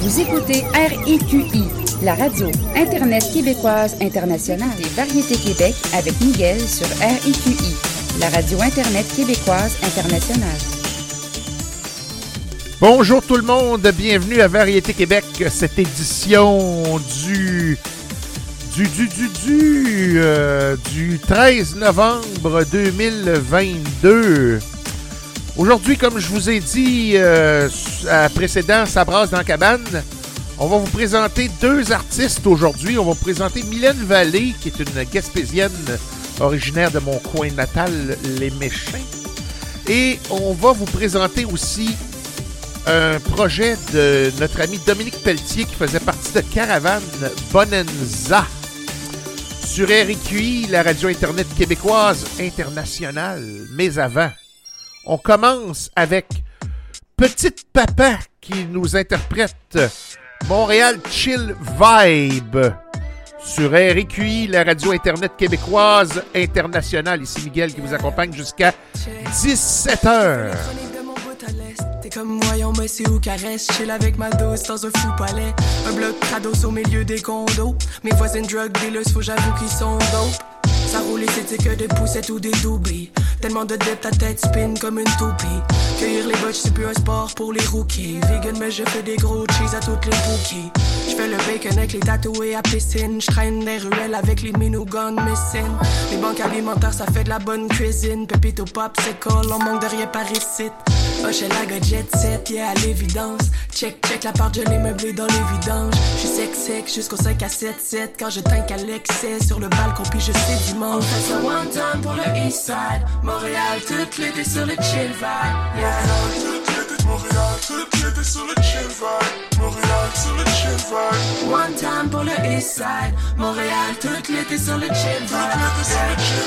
Vous écoutez RIQI, la radio Internet québécoise internationale et Variété Québec avec Miguel sur RIQI, la radio Internet québécoise internationale. Bonjour tout le monde, bienvenue à Variété Québec, cette édition du du du du du, euh, du 13 novembre 2022. Aujourd'hui, comme je vous ai dit euh, à précédent, ça brasse dans la cabane. On va vous présenter deux artistes aujourd'hui. On va vous présenter Mylène Vallée, qui est une gaspésienne originaire de mon coin natal, Les Méchins. Et on va vous présenter aussi un projet de notre ami Dominique Pelletier qui faisait partie de Caravane Bonenza sur RQI, la radio Internet québécoise internationale. Mais avant, on commence avec Petite Papa qui nous interprète Montréal Chill Vibe sur RQI, la radio Internet québécoise internationale. Ici Miguel qui vous accompagne jusqu'à 17h. T'es comme voyons Messi ou caresse, chill avec ma dose dans un fou palais. Un bloc trados au milieu des condos. Mes voisines drug dealers, faut j'avoue qu'ils sont dope. Ça roule et c'était que des poussettes ou des doublies. Tellement de dettes, ta tête spin comme une toupie. Cueillir les botches, c'est plus un sport pour les rookies. Vegan, mais je fais des gros cheese à toutes les bookies. Je fais le bacon avec les tatoués à piscine. Je traîne des ruelles avec les minoguns missing. Les banques alimentaires, ça fait de la bonne cuisine. Pépito pop, c'est colle, on manque de rien par ici. Oh, la jet set, yeah, à l'évidence. Check, check la part, l'ai meublé dans les vidanges. Je suis sec, sec jusqu'au 5 à 7, 7. Quand je tank à l'excès sur le balcon, puis je sais dimanche. On fait ça one time pour le east side. Montréal, toute l'été sur le chill vibe. Yeah. Montréal, toute l'été sur le chill vibe. Montréal, sur le chill vibe. One time pour le east side. Montréal, toute l'été sur le chill vibe.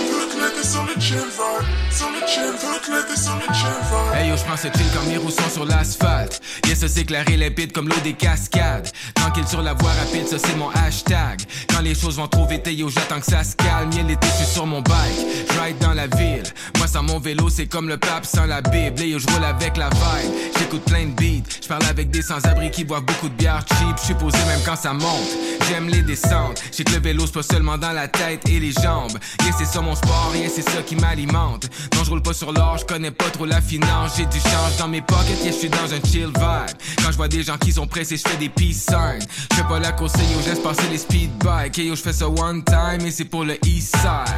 Toute l'été sur le chill vibe. Sur le chill, toute l'été sur le chill vibe. Hey yo, j'prends ce chill comme mes roues sont sur l'asphalte. Yes, ça c'est clair et limpide comme l'eau des cascades. Tranquille sur la voie rapide, ça c'est mon hashtag. Quand les choses vont trop vite, yo, j'attends que ça se calme. Y'a l'été, je suis sur mon bike. Ride dans la ville. Moi, sans mon vélo, c'est comme le pape sans la Bible. Et yo, je roule avec la vibe. J'écoute plein Je parle avec des sans-abri qui boivent beaucoup de bière cheap. Je suis posé même quand ça monte. J'aime les descentes. J'ai que le vélo, c'est pas seulement dans la tête et les jambes. Yeah, c'est ça mon sport, yeah, c'est ça qui m'alimente. Non, je roule pas sur l'or, je connais pas trop la finance. J'ai du change dans mes pockets, yeah, je suis dans un chill vibe. Quand je vois des gens qui sont pressés, je fais des peace signs. Je fais pas la course, yo, je passer les speed bikes. yo, je fais ça one time et c'est pour le east side.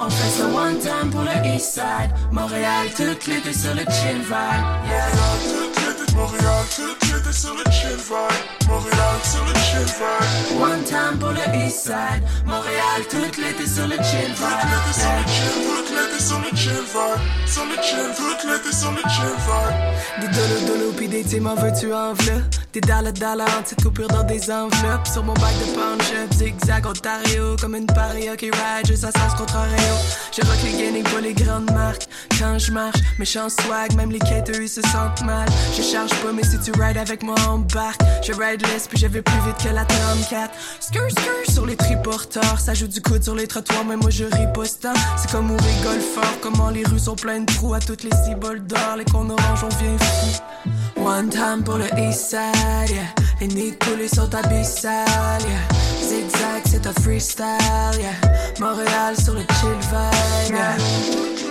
On fait ça one time pour le east side. Montréal, toute l'été sur le chill vibe. Yeah. Montréal, toute l'été sur le chill vibe. Montréal, sur le chill vibe. One time pour le east side. Montréal, toute l'été sur le chill vibe. Toute l'été sur le chill vibe. Sur le chill, toute l'été sur le chill vibe. Des dolo dolo pis des teams en veux-tu en v'là? Des dollar dollar en petite coupure dans des enveloppes. Sur mon bac de punch-up, zigzag Ontario. Comme une paria qui ride juste à sens contrario. Je rock les gaming pour les grandes marques. Quand je marche, méchant swag, même les quêteux ils se sentent mal. Je charge pas, mais si tu rides avec moi, embarque. Je ride less, puis je vais plus vite que la 34. Skr skr sur les triporteurs. Ça joue du coude sur les trottoirs, mais moi je riposte. C'est comme on rigole fort. Comment les rues sont pleines de trous à toutes les ciboles d'or. Les cons orange, on vient fou. One time pour le east side, yeah. Les nids poulet sont abyssales, yeah. Zigzag, c'est un freestyle, yeah. Montréal sur le chill vibe, yeah.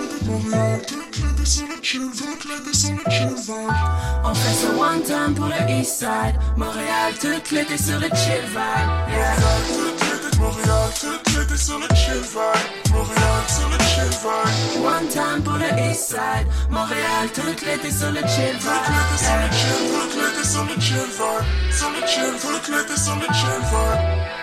Sur le chill On fait ça one time pour le east side. Montréal, toute l'été sur le chill vibe, yeah. Montréal, toute l'été sur le chill vibe. Montréal, sur le chill vibe. One time pour le east side. Montréal, toute l'été sur le chill vibe. Toute l'été sur le chill vibe. Sur le chill, toute l'été sur le chill vibe.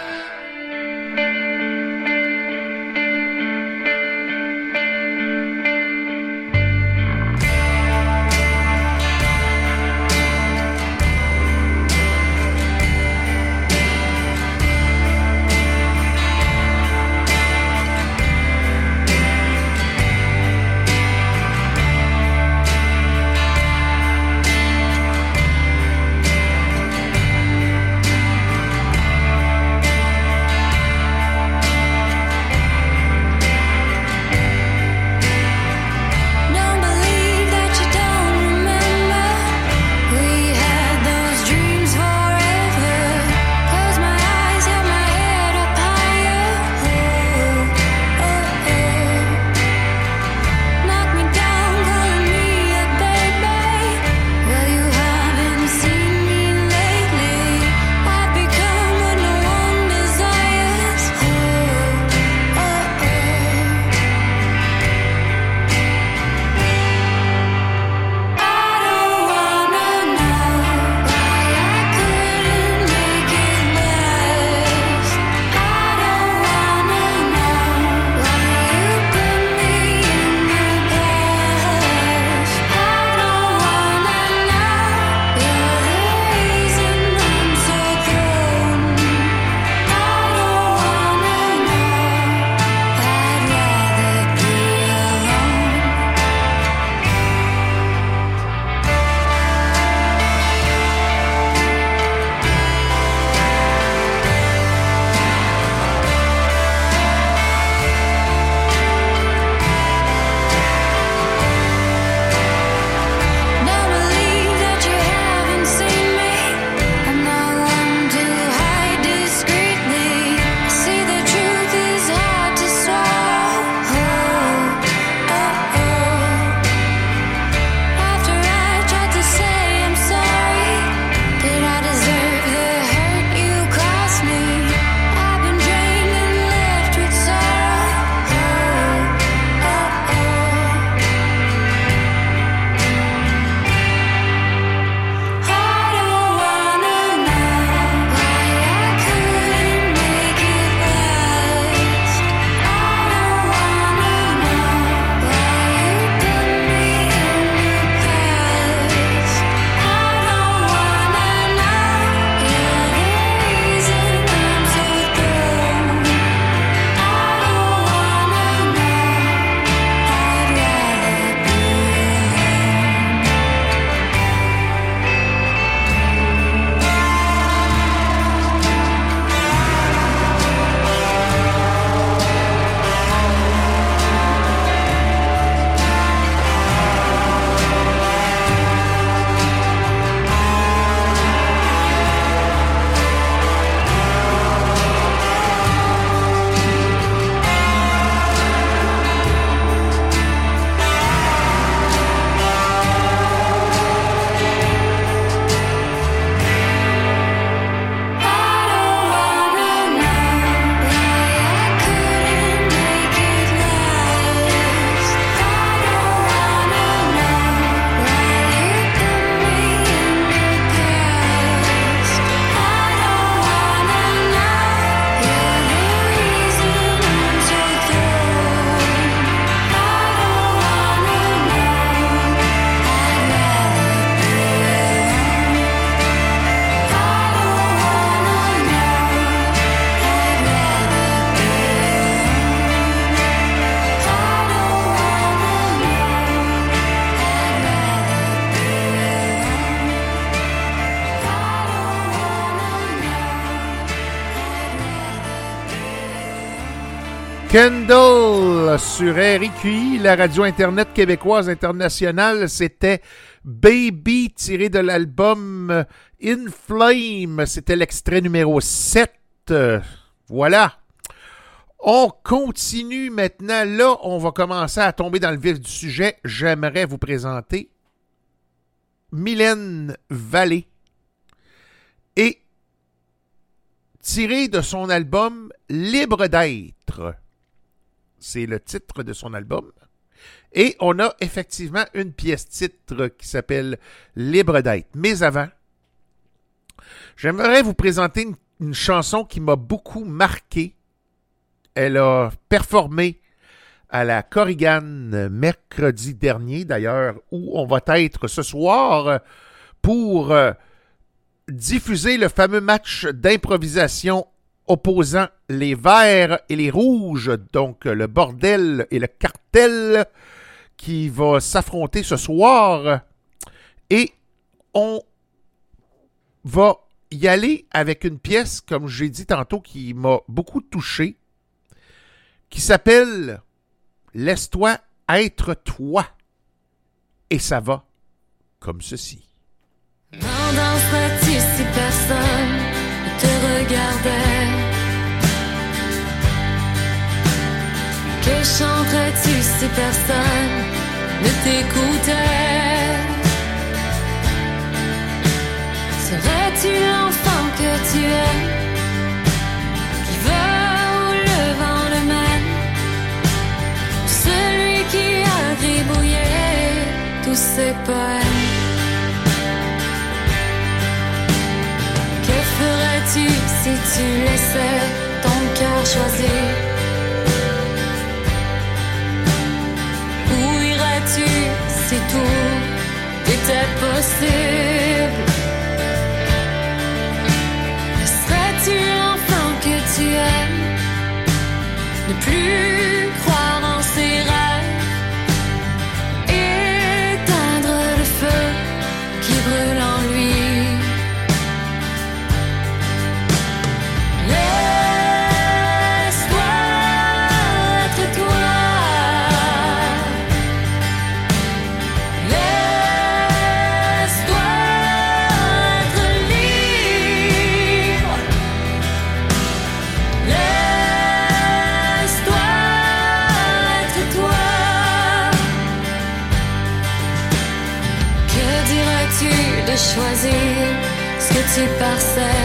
Kendall sur RIQI, la radio Internet québécoise internationale. C'était Baby tiré de l'album In Flame. C'était l'extrait numéro 7. Voilà. On continue maintenant. Là, on va commencer à tomber dans le vif du sujet. J'aimerais vous présenter Mylène Vallée et tiré de son album Libre d'être. C'est le titre de son album. Et on a effectivement une pièce titre qui s'appelle Libre d'être. Mais avant, j'aimerais vous présenter une, chanson qui m'a beaucoup marqué. Elle a performé à la Corrigan mercredi dernier, d'ailleurs, où on va être ce soir pour euh, diffuser le fameux match d'improvisation opposant les verts et les rouges, donc le bordel et le cartel qui va s'affronter ce soir. Et on va y aller avec une pièce, comme j'ai dit tantôt, qui m'a beaucoup touché, qui s'appelle Laisse-toi être toi. Et ça va comme ceci. Que chanterais-tu si personne ne t'écoutait? Serais-tu l'enfant que tu es? Qui va où le vent le? Ou celui qui a gribouillé tous ses poèmes? Que ferais-tu si tu laissais ton cœur choisir? Tout était possible? Serais-tu l'enfant que tu aimes? Ne plus que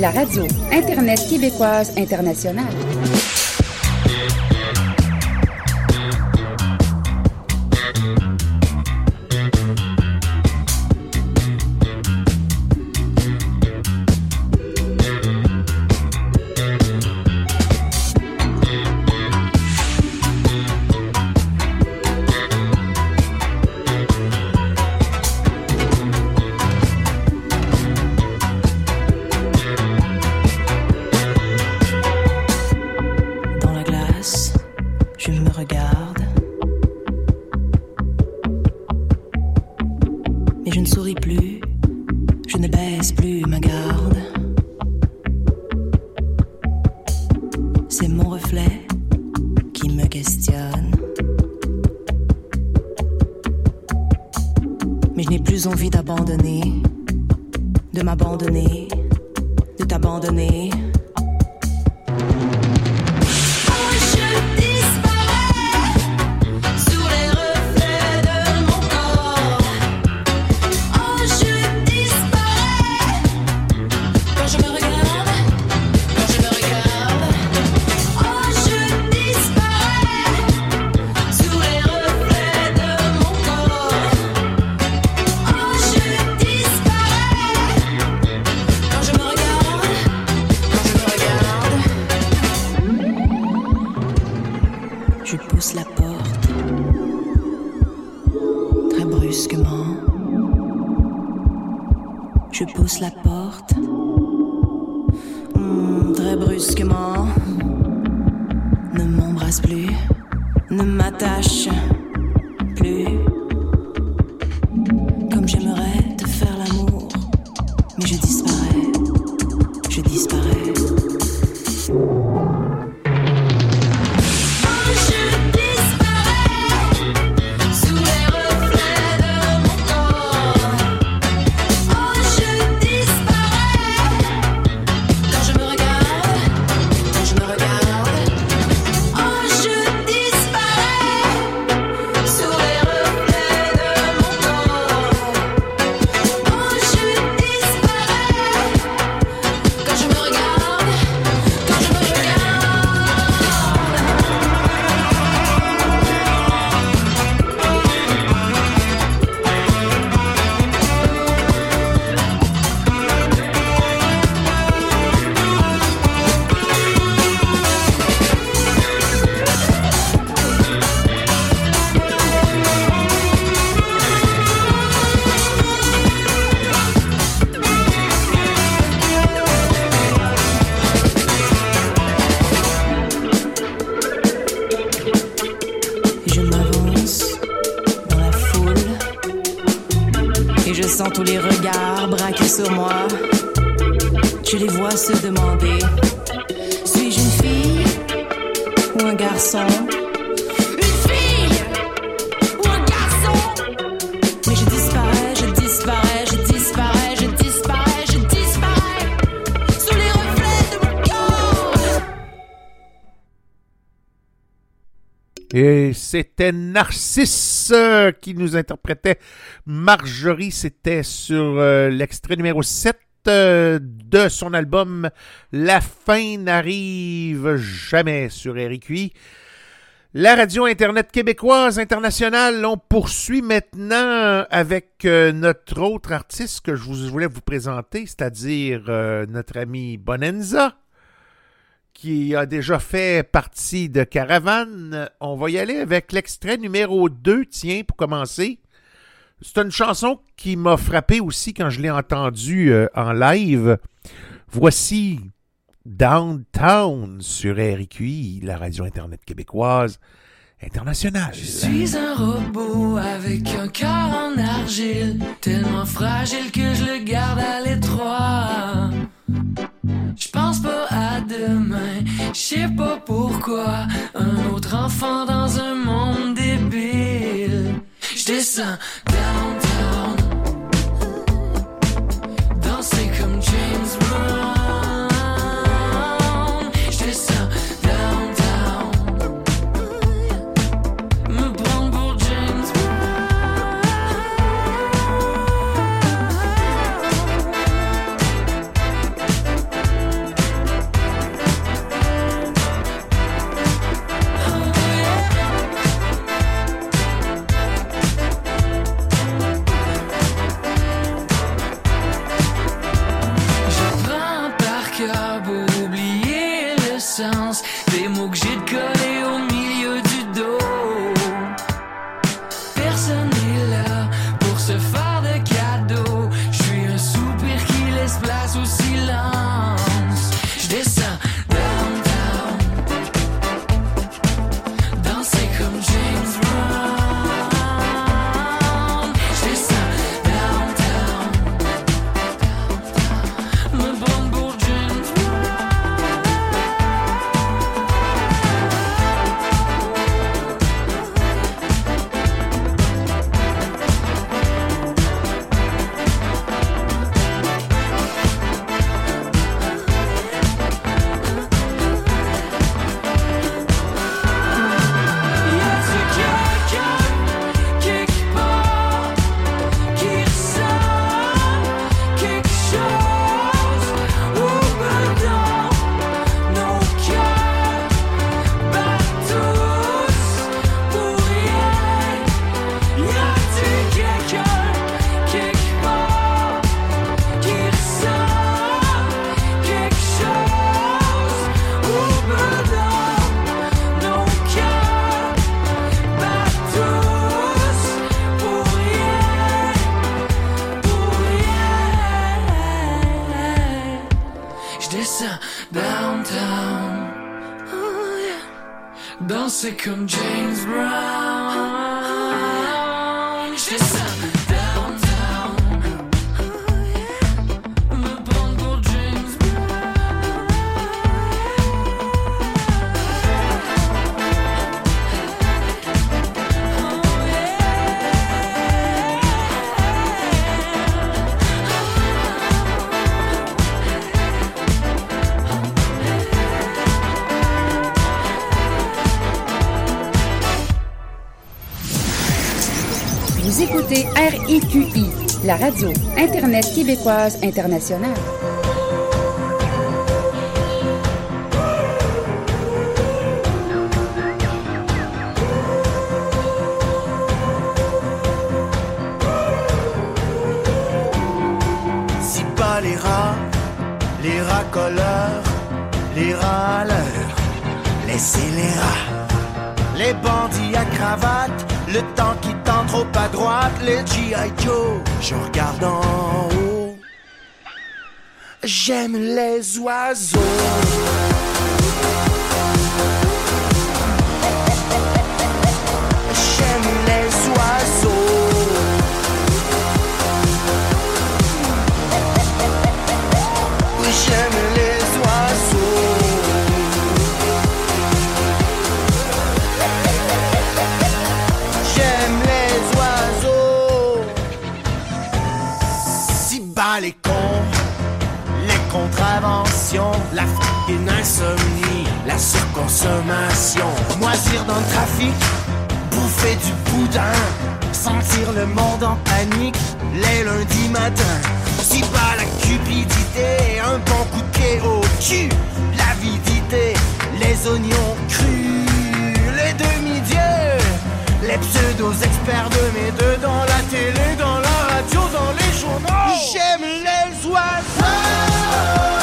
la radio Internet québécoise internationale. Moi. Je les vois se demander Suis-je une fille ou un garçon? Une fille ou un garçon? Je disparais, je disparais, je disparais, je disparais, je disparais les reflets de mon corps. Et c'était Narcisse euh, qui nous interprétait Marjorie. C'était sur euh, l'extrait numéro 7 euh, de son album La fin n'arrive jamais sur RQI. La radio Internet québécoise internationale, on poursuit maintenant avec euh, notre autre artiste que je voulais vous présenter, c'est-à-dire notre ami Bonenza qui a déjà fait partie de Caravane. On va y aller avec l'extrait numéro 2, tiens, pour commencer. C'est une chanson qui m'a frappé aussi quand je l'ai entendue euh, en live. Voici Downtown sur RQI, la radio Internet québécoise internationale. Je suis un robot avec un cœur en argile, tellement fragile que je le garde à l'étroit. Je pense pas à demain, je sais pas pourquoi. Un autre enfant dans un monde débile. Je descends downtown, danser comme James la radio Internet québécoise internationale. Si pas les rats, les racoleurs, les râleurs, laissez les rats. Les bandits à cravate, le temps qui tend trop à droite, les G.I. Joe, je regarde en haut. J'aime les oiseaux. La f***ing insomnie, la surconsommation, moisir dans le trafic, bouffer du boudin, sentir le monde en panique, les lundis matins. Si bas la cupidité, un bon coup de pied au cul, l'avidité, les oignons crus, les demi-dieux, les pseudo-experts de mes deux dans la télé, dans la radio, dans les journaux. J'aime les oiseaux.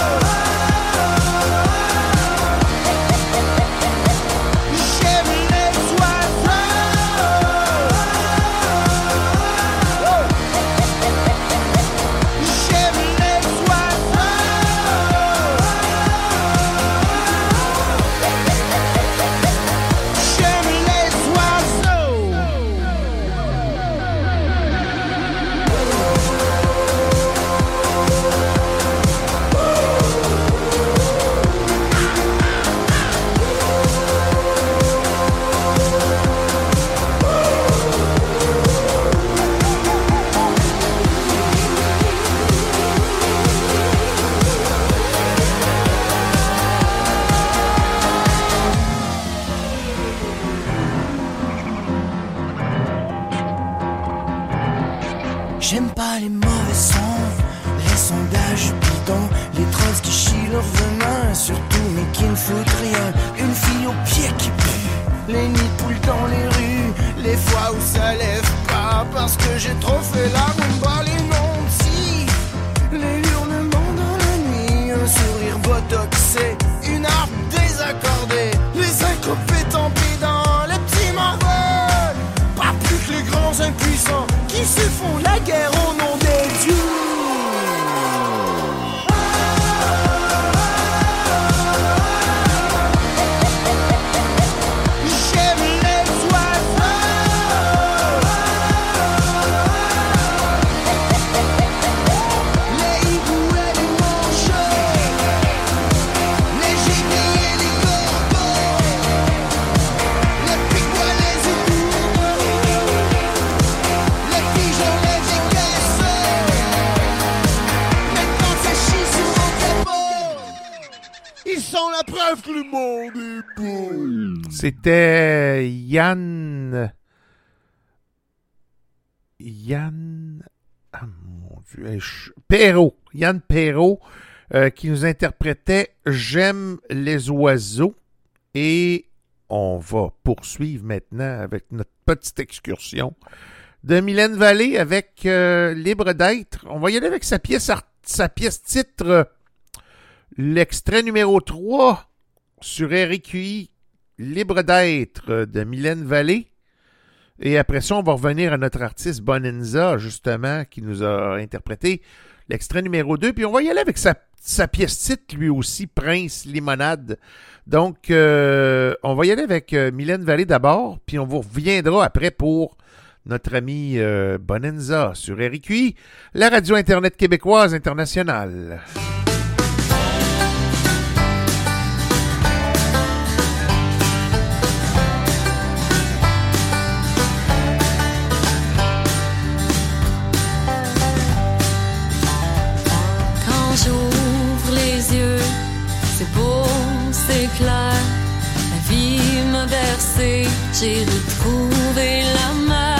Les nids dans les rues, les fois où ça lève pas parce que j'ai trop fait la rumba, la preuve que le monde est beau. C'était Yann. Yann. Ah mon Dieu. Perrault. Yann Perrault euh, qui nous interprétait J'aime les oiseaux. Et on va poursuivre maintenant avec notre petite excursion de Mylène Vallée avec euh, Libre d'être. On va y aller avec sa pièce, sa pièce titre, L'extrait numéro 3 sur RQI, Libre d'être de Mylène Vallée. Et après ça, on va revenir à notre artiste Bonenza, justement, qui nous a interprété l'extrait numéro 2. Puis on va y aller avec sa, pièce titre, lui aussi, Prince Limonade. Donc, euh, on va y aller avec euh, Mylène Vallée d'abord, puis on vous reviendra après pour notre ami euh, Bonenza sur RQI, la radio Internet québécoise internationale. la vie m'a versé, j'ai retrouvé la mer.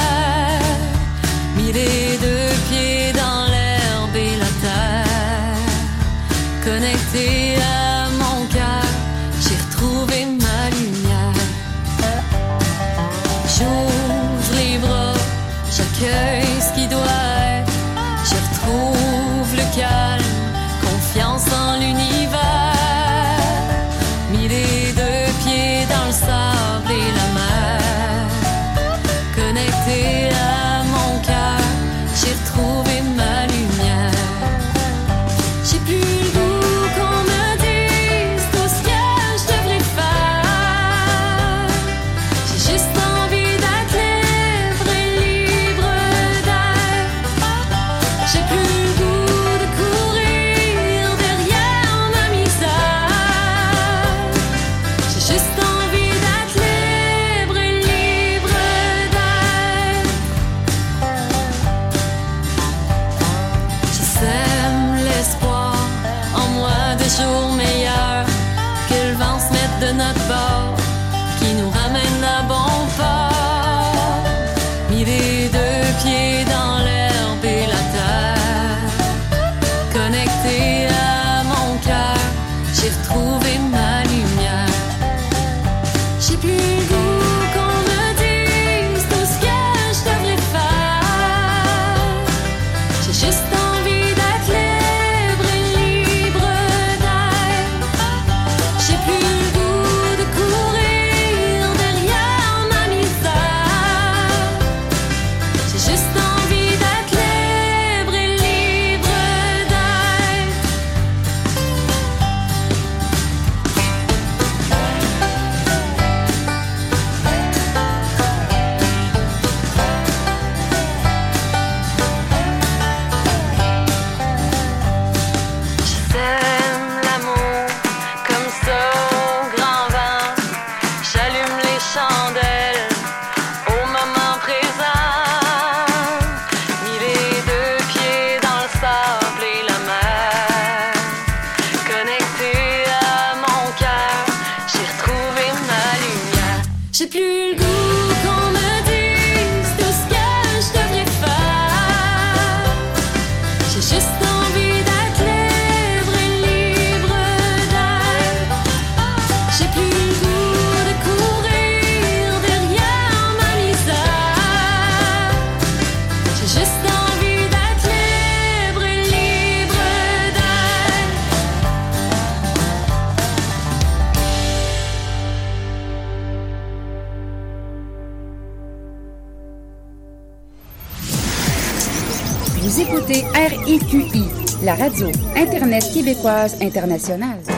radio, Internet québécoise internationale.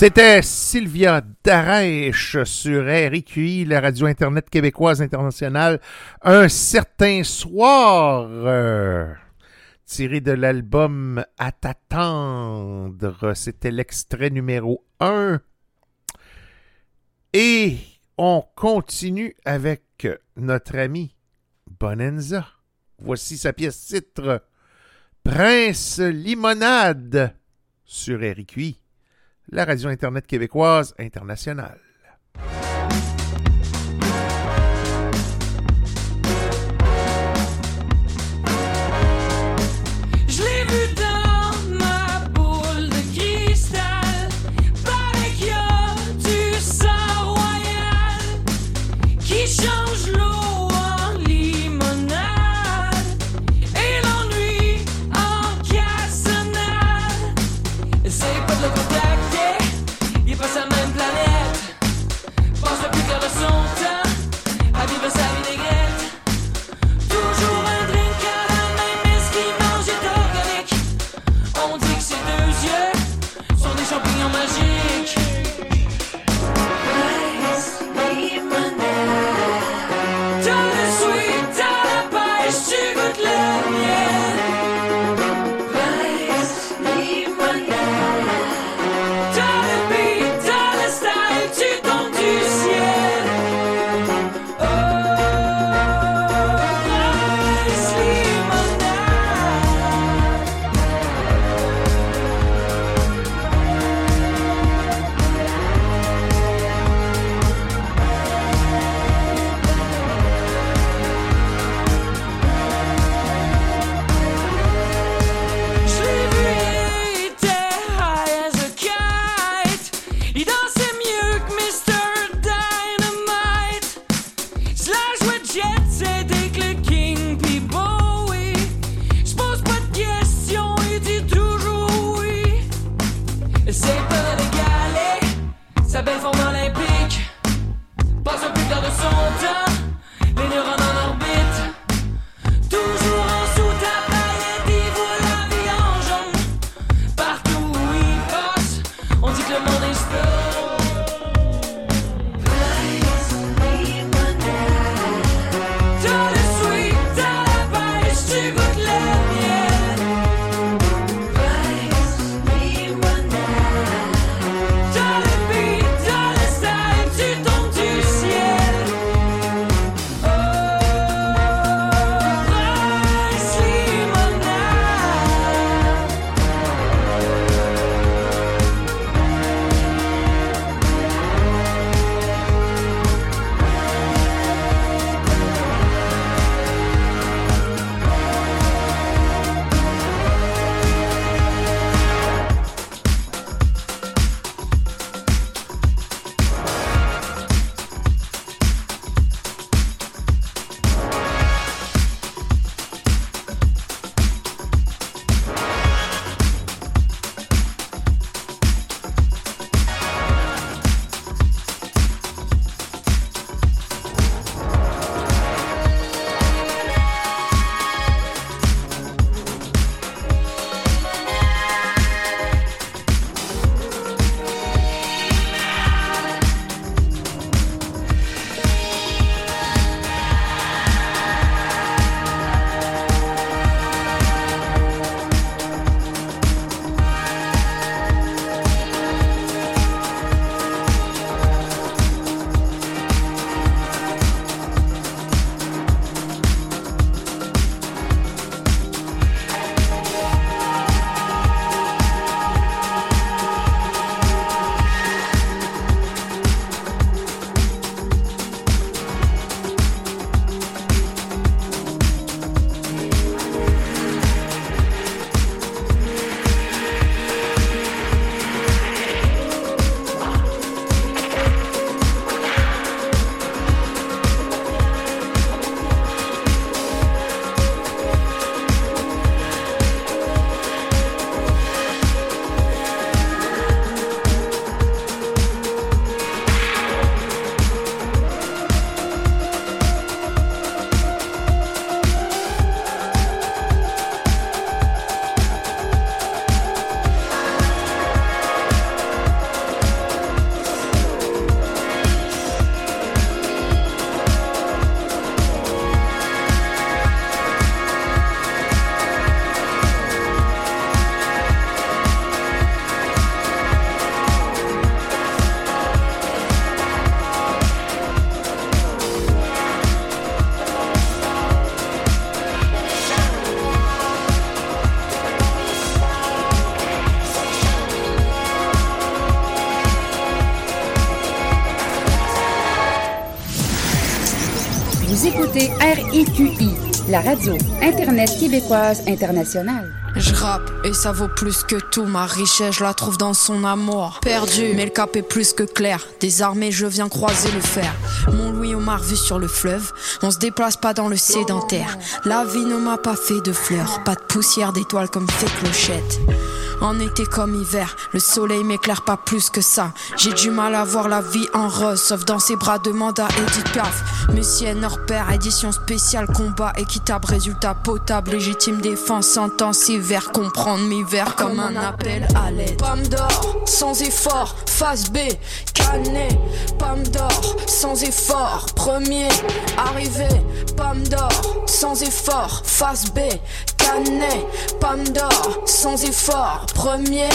C'était Sylvia Darèche sur RQI, la radio Internet québécoise internationale, un certain soir, euh, tiré de l'album À t'attendre. C'était l'extrait numéro 1. Et on continue avec notre ami Bonenza. Voici sa pièce titre Prince Limonade sur RQI la radio Internet québécoise internationale. La radio Internet québécoise internationale. Je rappe et ça vaut plus que tout. Ma richesse, je la trouve dans son amour. Perdu, mais le cap est plus que clair. Désarmé, je viens croiser le fer. Mon Louis Omar vu sur le fleuve. On se déplace pas dans le sédentaire. La vie ne m'a pas fait de fleurs. Pas de poussière d'étoiles comme fait clochette. En été comme hiver, le soleil m'éclaire pas plus que ça. J'ai du mal à voir la vie en rose, sauf dans ses bras de mandat Edith Piaf. Messienne hors pair, édition spéciale, combat équitable, résultat potable, légitime défense, intensive, vers comprendre mes vers comme un appel à l'aide. Pomme d'or, sans effort, phase B, canet, pomme d'or, sans effort, premier, arrivé, pomme d'or, sans effort, phase B, pomme d'or, sans effort, premier,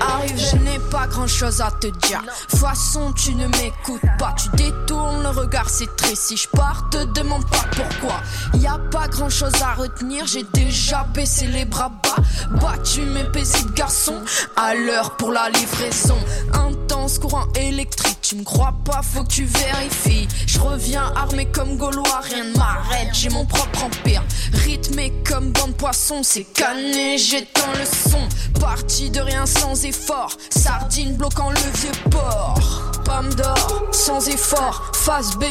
arrivé. Je n'ai pas grand chose à te dire. Façon, tu ne m'écoutes pas, tu détournes le regard, c'est triste. Si je pars, te demande pourquoi. Y a pas grand chose à retenir, j'ai déjà baissé les bras bas, battu mes paisibles garçons. À l'heure pour la livraison, intense courant électrique. Tu me crois pas, faut que tu vérifies. Je reviens armé comme Gaulois, rien ne m'arrête, j'ai mon propre empire. Rythmé comme bande poisson, c'est cané, j'éteins le son. Parti de rien sans effort, sardine bloquant le vieux port. Pomme d'or, sans effort, phase B,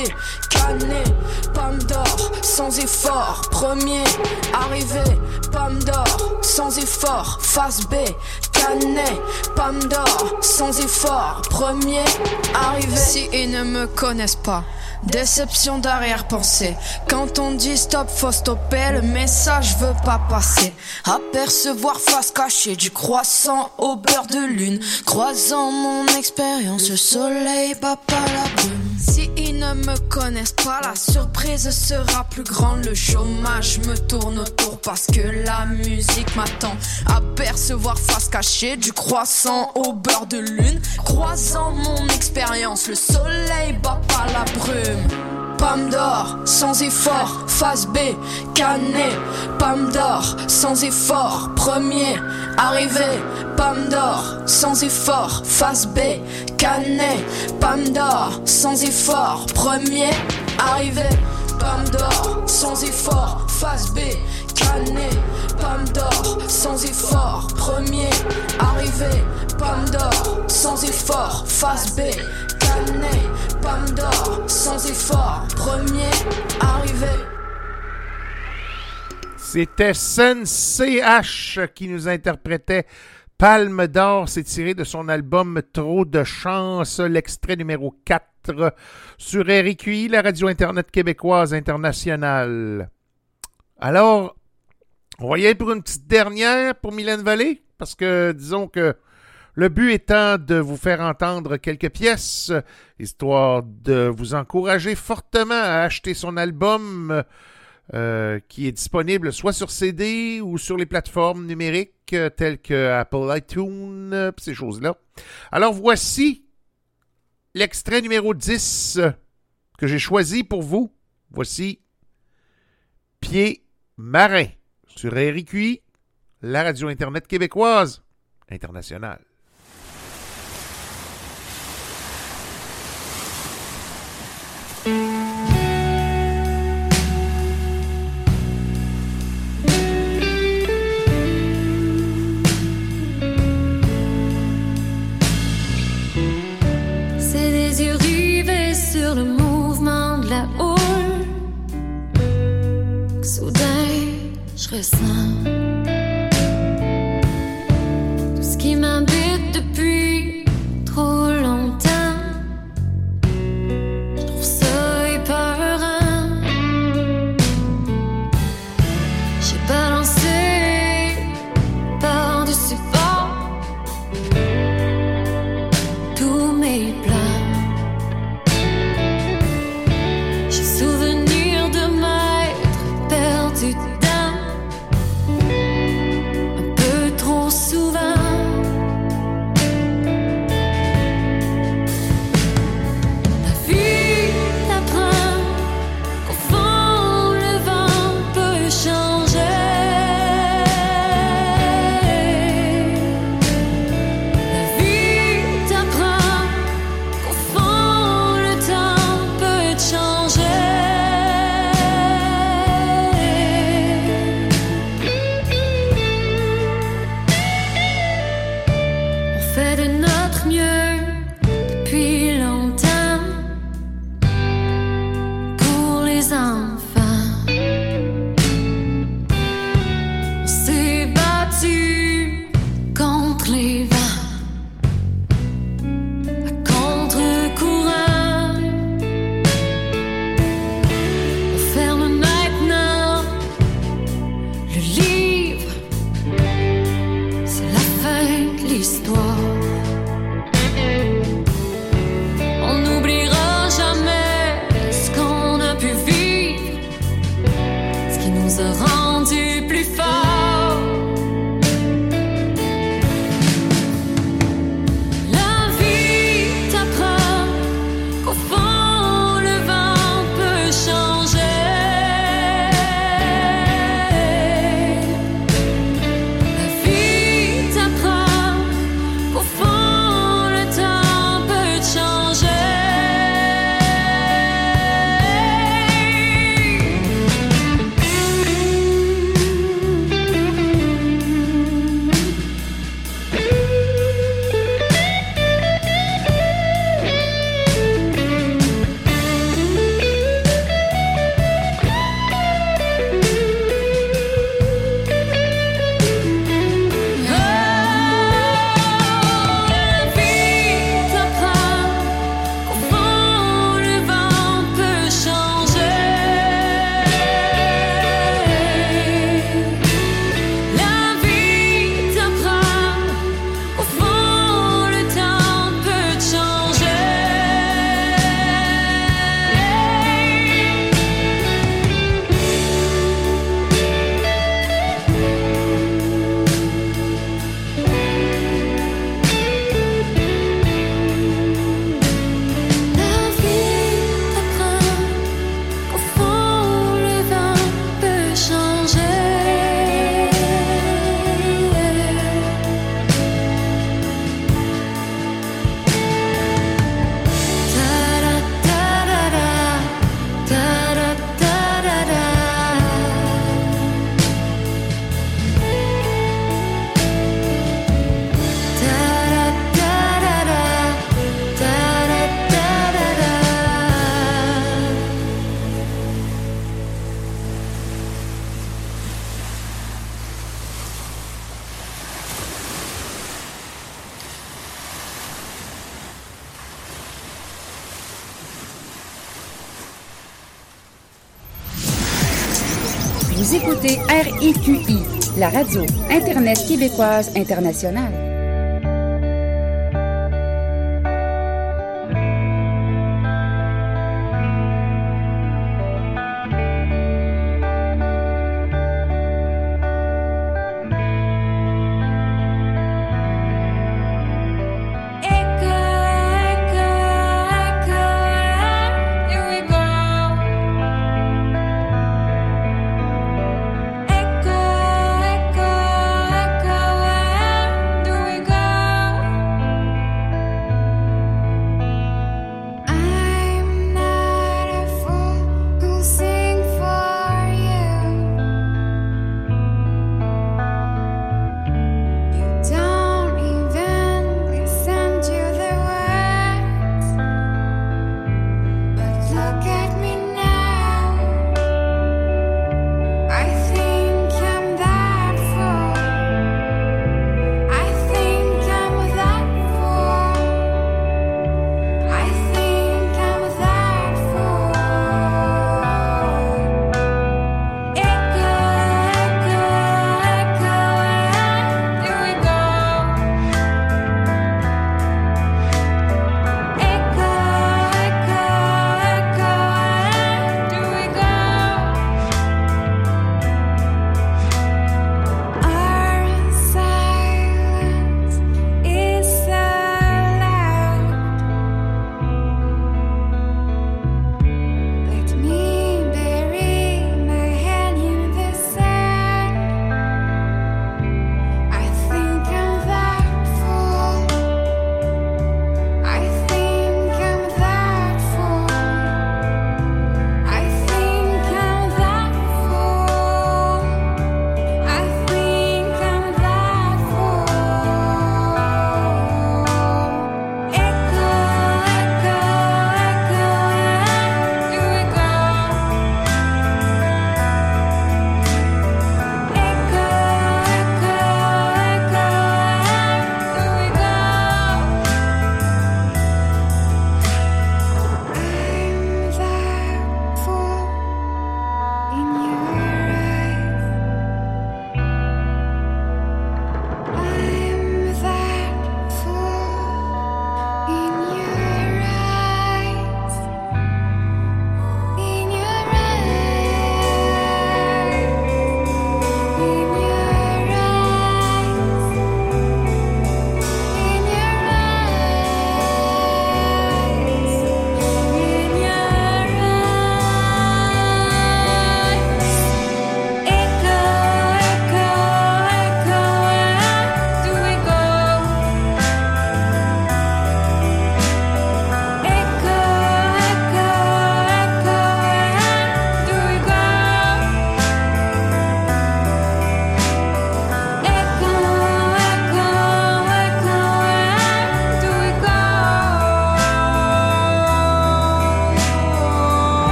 cané, pomme d'or, sans effort, premier, arrivé, pomme d'or, sans effort, phase B, cané, pomme d'or, sans effort, premier, arrivé. Si ils ne me connaissent pas. Déception d'arrière-pensée. Quand on dit stop, faut stopper, le message veut pas passer. Apercevoir face cachée du croissant au beurre de lune. Croisant mon expérience, le soleil, papa la brume. Si ils ne me connaissent pas, la surprise sera plus grande. Le chômage me tourne autour parce que la musique m'attend. Apercevoir face cachée du croissant au beurre de lune. Croisant mon expérience, le soleil bat pas la brume. Pomme d'or, sans effort, phase B, canet, pomme d'or, sans effort, premier, arrivé, pomme d'or, sans effort, phase B, canet, pomme d'or, sans effort, premier, arrivé, pomme d'or, sans effort, phase B, canet, pomme d'or, sans effort, premier, arrivé, pomme d'or, sans effort, phase B, canet, pomme d'or, sans effort, premier, arrivé. C'était Sen CH qui nous interprétait Palme d'or. C'est tiré de son album Trop de chance, l'extrait numéro 4 sur RQI, la radio Internet québécoise internationale. Alors, on va y aller pour une petite dernière pour Mylène Vallée, parce que disons que le but étant de vous faire entendre quelques pièces, histoire de vous encourager fortement à acheter son album euh, qui est disponible soit sur CD ou sur les plateformes numériques euh, telles que Apple iTunes, euh, ces choses-là. Alors voici l'extrait numéro 10 euh, que j'ai choisi pour vous. Voici Pied marin sur RQI, la radio Internet québécoise internationale. Vous écoutez RIQI, la radio Internet québécoise internationale.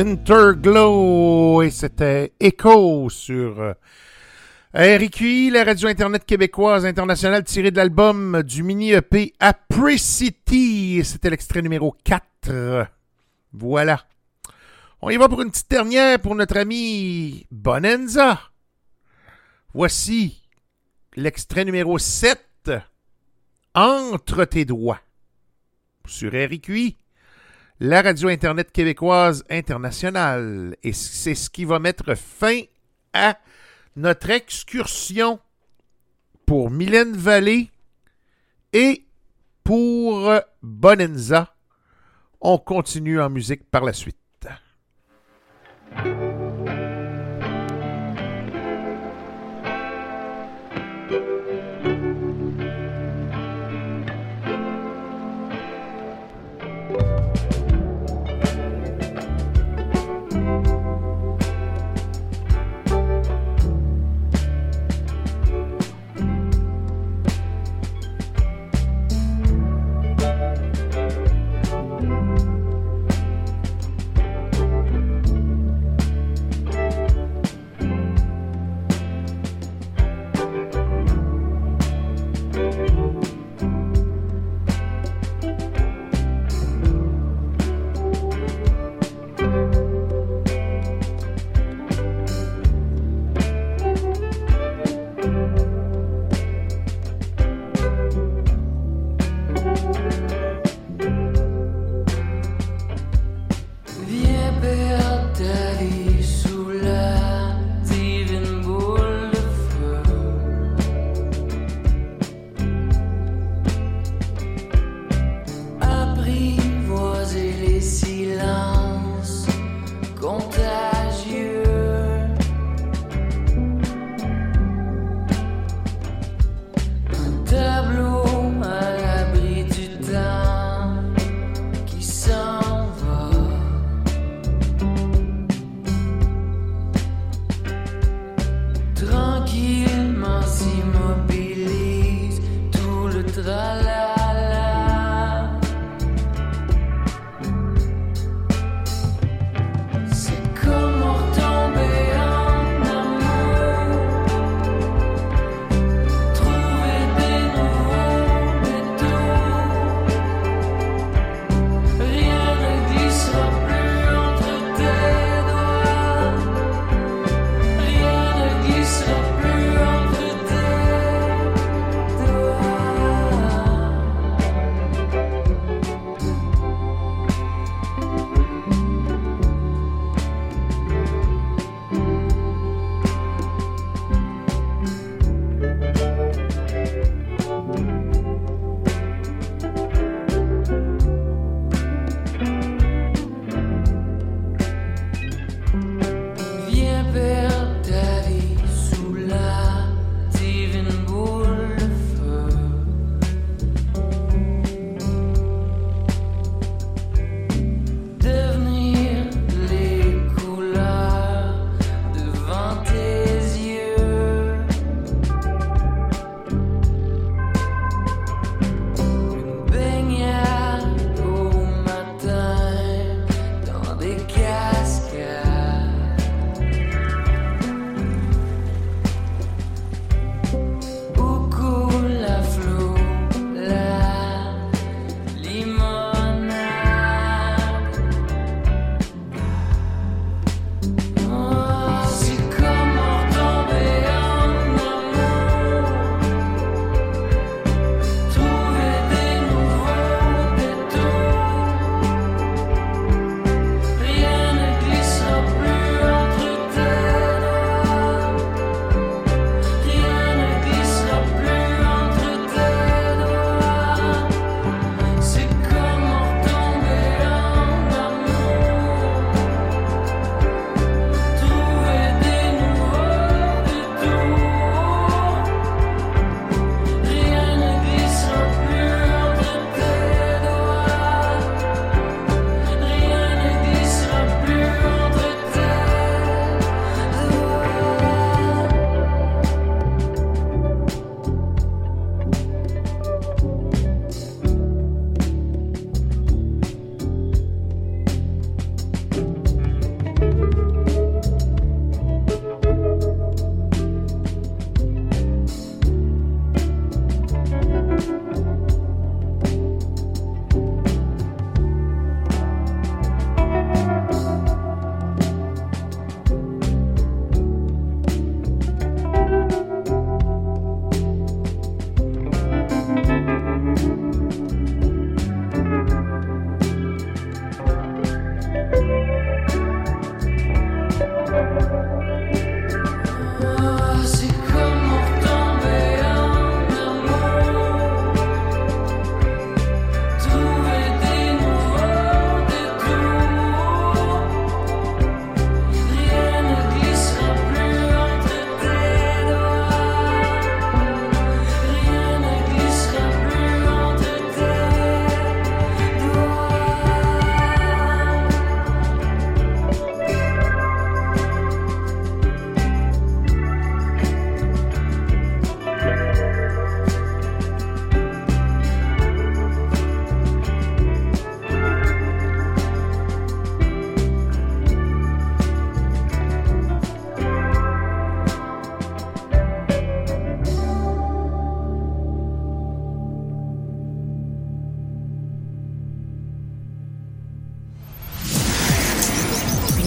Interglow et c'était Echo sur euh, RQI, la radio Internet québécoise internationale tirée de l'album du mini-EP Apricity. C'était l'extrait numéro 4. Voilà. On y va pour une petite dernière pour notre ami Bonanza. Voici l'extrait numéro 7. Entre tes doigts. Sur RQI la radio Internet québécoise internationale. Et c'est ce qui va mettre fin à notre excursion pour Mylène Vallée et pour euh, Bonanza. On continue en musique par la suite.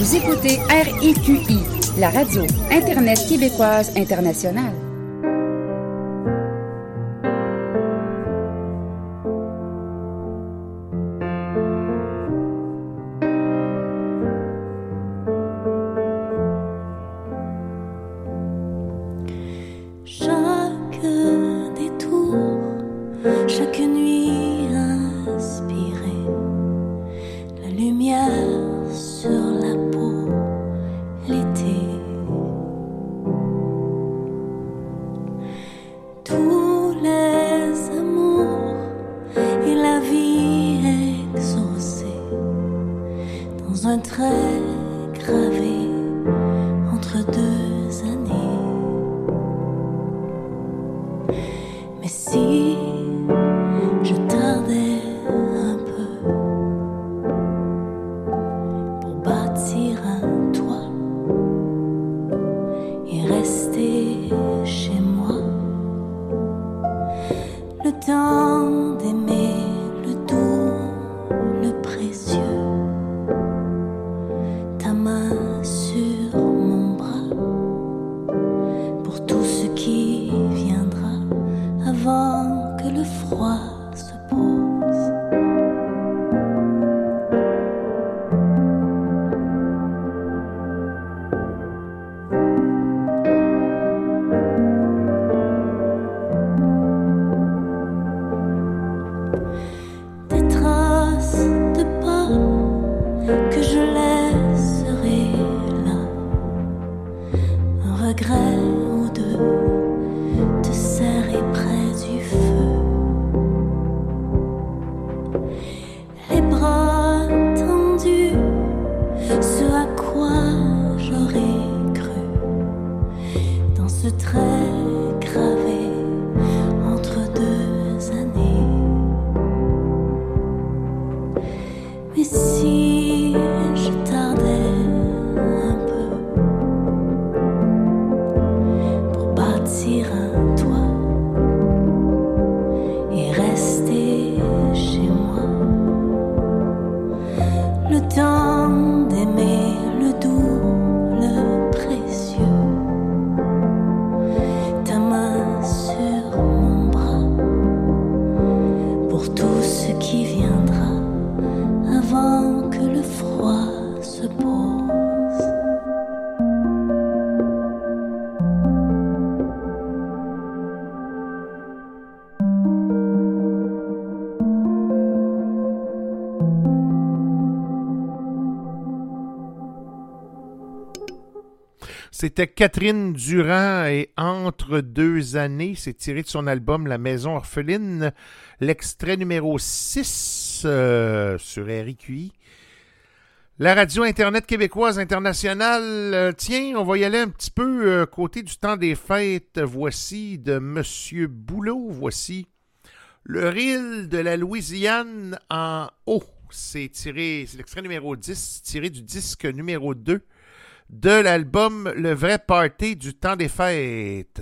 Vous écoutez RIQI, la radio Internet québécoise internationale. C'était Catherine Durand et Entre deux années, c'est tiré de son album La Maison Orpheline, l'extrait numéro 6 euh, sur RIQI. La radio Internet québécoise internationale, euh, tiens, on va y aller un petit peu euh, côté du temps des fêtes. Voici de Monsieur Boulot, voici Le ril de la Louisiane en haut. C'est tiré, c'est l'extrait numéro 10, tiré du disque numéro 2 de l'album Le vrai party du temps des fêtes.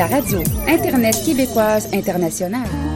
La radio Internet québécoise internationale.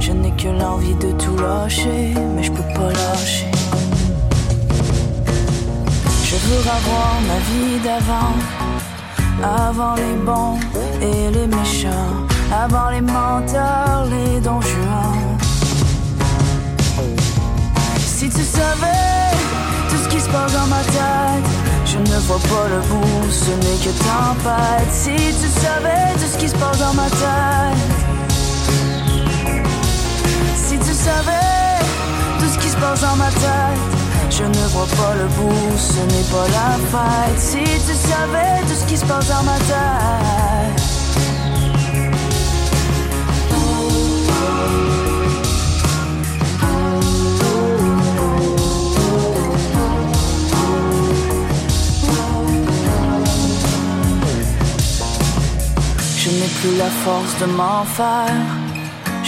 Je n'ai que l'envie de tout lâcher, mais je peux pas lâcher. Je veux revoir ma vie d'avant. Avant les bons et les méchants, avant les menteurs, les dons. Si tu savais tout ce qui se passe dans ma tête, je ne vois pas le bout, ce n'est que tempête. Si tu savais tout ce qui se passe dans ma tête, savais tout ce qui se passe dans ma tête. Je ne vois pas le bout, ce n'est pas la fête. Si tu savais tout ce qui se passe dans ma tête. Je n'ai plus la force de m'en faire.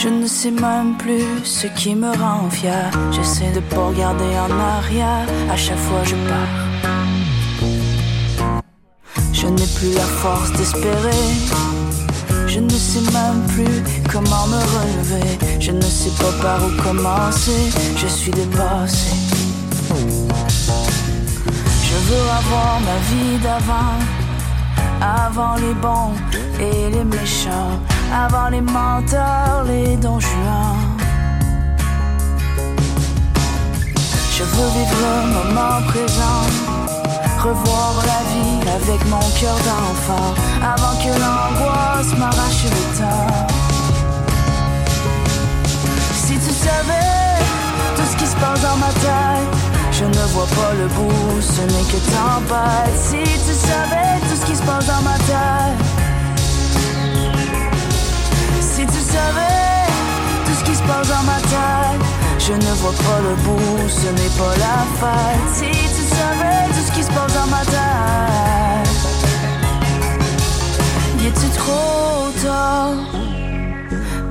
Je ne sais même plus ce qui me rend fier. J'essaie de pas regarder en arrière. À chaque fois je pars. Je n'ai plus la force d'espérer. Je ne sais même plus comment me relever. Je ne sais pas par où commencer. Je suis dépassé. Je veux avoir ma vie d'avant. Avant les bons et les méchants, avant les menteurs, les don juans. Je veux vivre le moment présent, revoir la vie avec mon cœur d'enfant, avant que l'angoisse m'arrache le temps. Si tu savais tout ce qui se passe dans ma tête, je ne vois pas le bout, ce n'est que tempête. Si tu savais tout ce qui se passe dans ma tête, savais tout ce qui se passe dans ma tête, je ne vois pas le bout, ce n'est pas la fête. Si tu savais tout ce qui se passe dans ma tête, y tu trop tard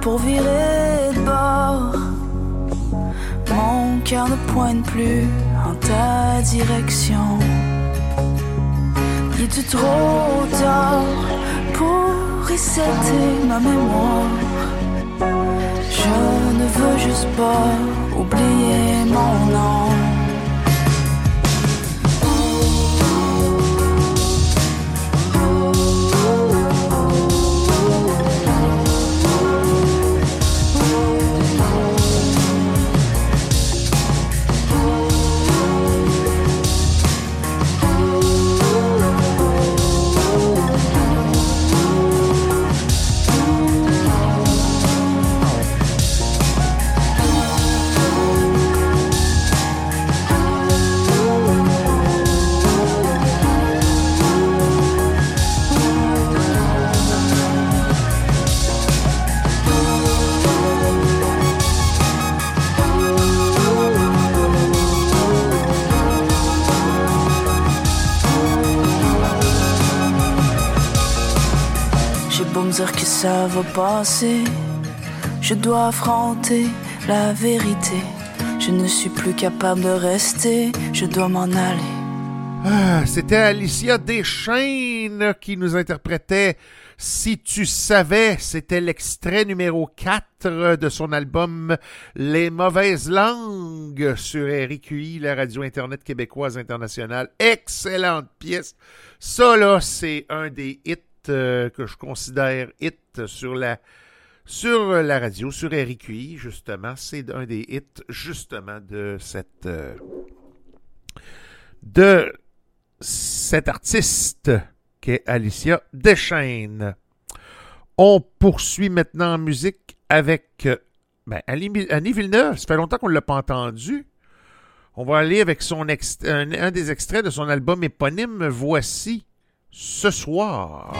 pour virer de bord? Mon cœur ne pointe plus en ta direction. Y tu trop tard pour resetter ma mémoire? Je ne veux juste pas oublier mon nom. Dire que ça va passer, je dois affronter la vérité. Je ne suis plus capable de rester, je dois m'en aller. Ah, C'était Alicia Deschaines qui nous interprétait Si tu savais. C'était l'extrait numéro 4 de son album Les mauvaises langues sur RIQI, la radio Internet québécoise internationale. Excellente pièce. Ça, là, c'est un des hits euh, que je considère hit sur la sur la radio, sur RIQI, justement. C'est un des hits, justement, de cette... euh, de cette artiste qu'est Alicia Deschaines. On poursuit maintenant en musique avec euh, ben, Annie Villeneuve. Ça fait longtemps qu'on ne l'a pas entendu. On va aller avec son un des extraits de son album éponyme. Voici ce soir.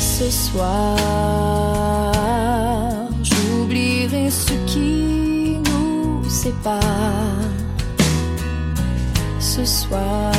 Ce soir, j'oublierai ce qui nous sépare. Ce soir,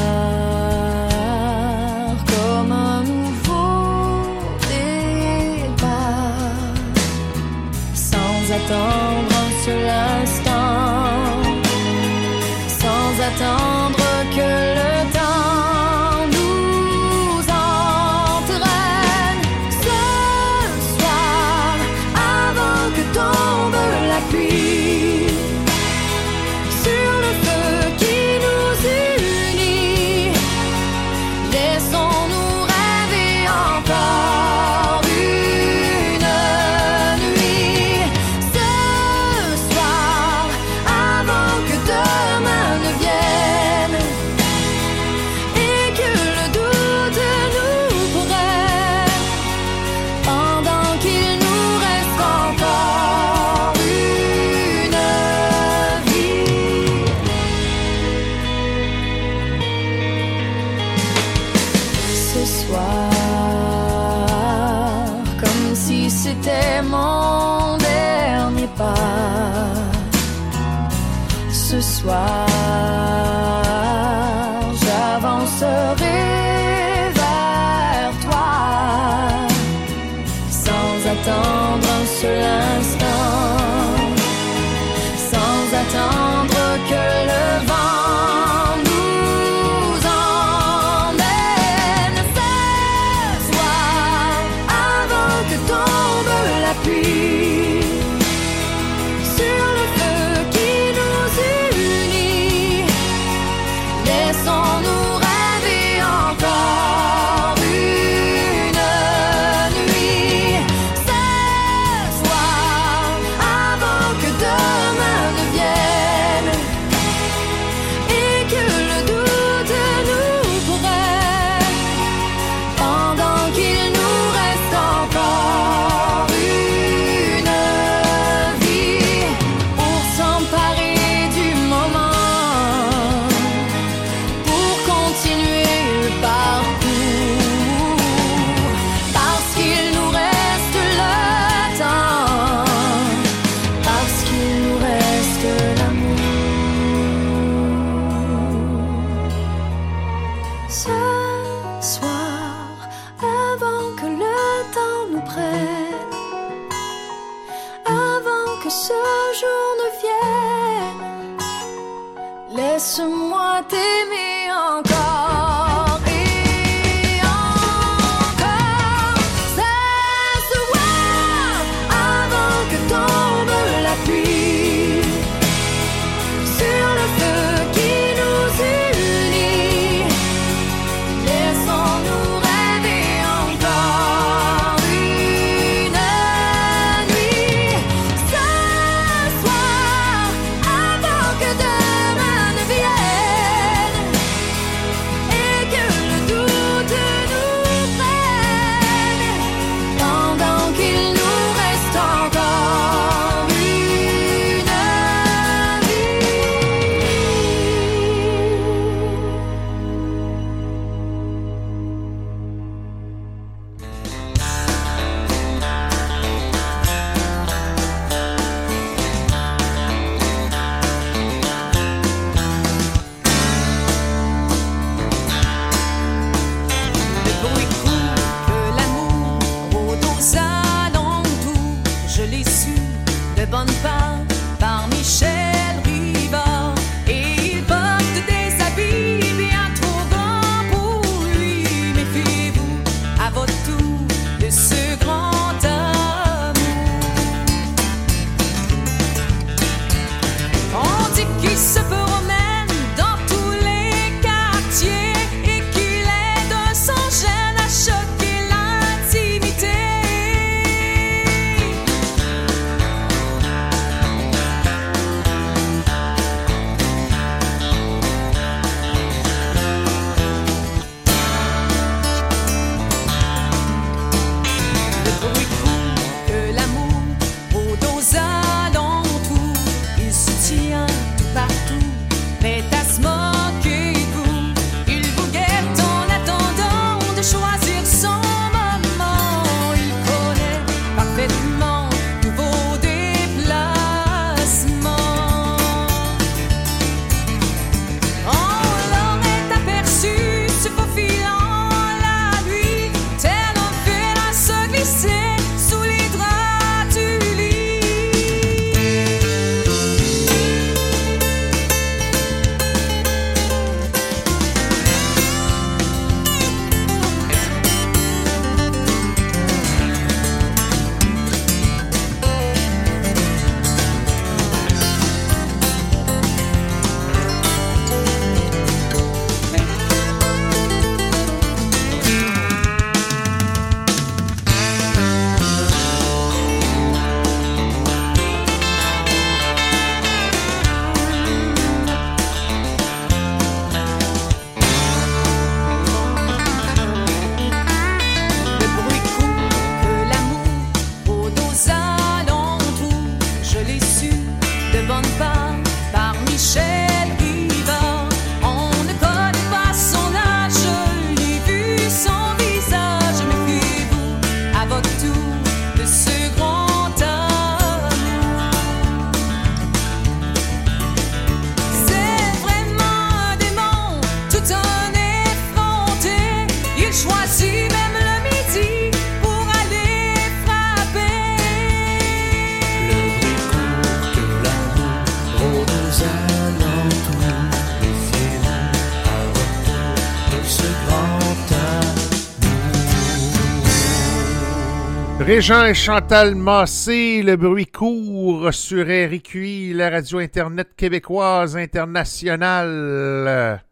Régent et Chantal Massé, le bruit court sur RQI, la radio Internet québécoise internationale.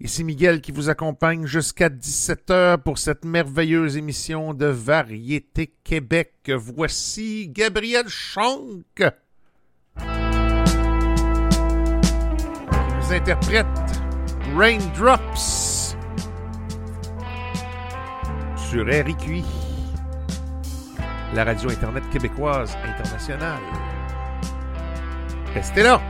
Ici Miguel qui vous accompagne jusqu'à 17h pour cette merveilleuse émission de Variété Québec. Voici Gabriel Chanck qui nous interprète Raindrops sur RQI la radio Internet québécoise internationale. Restez là!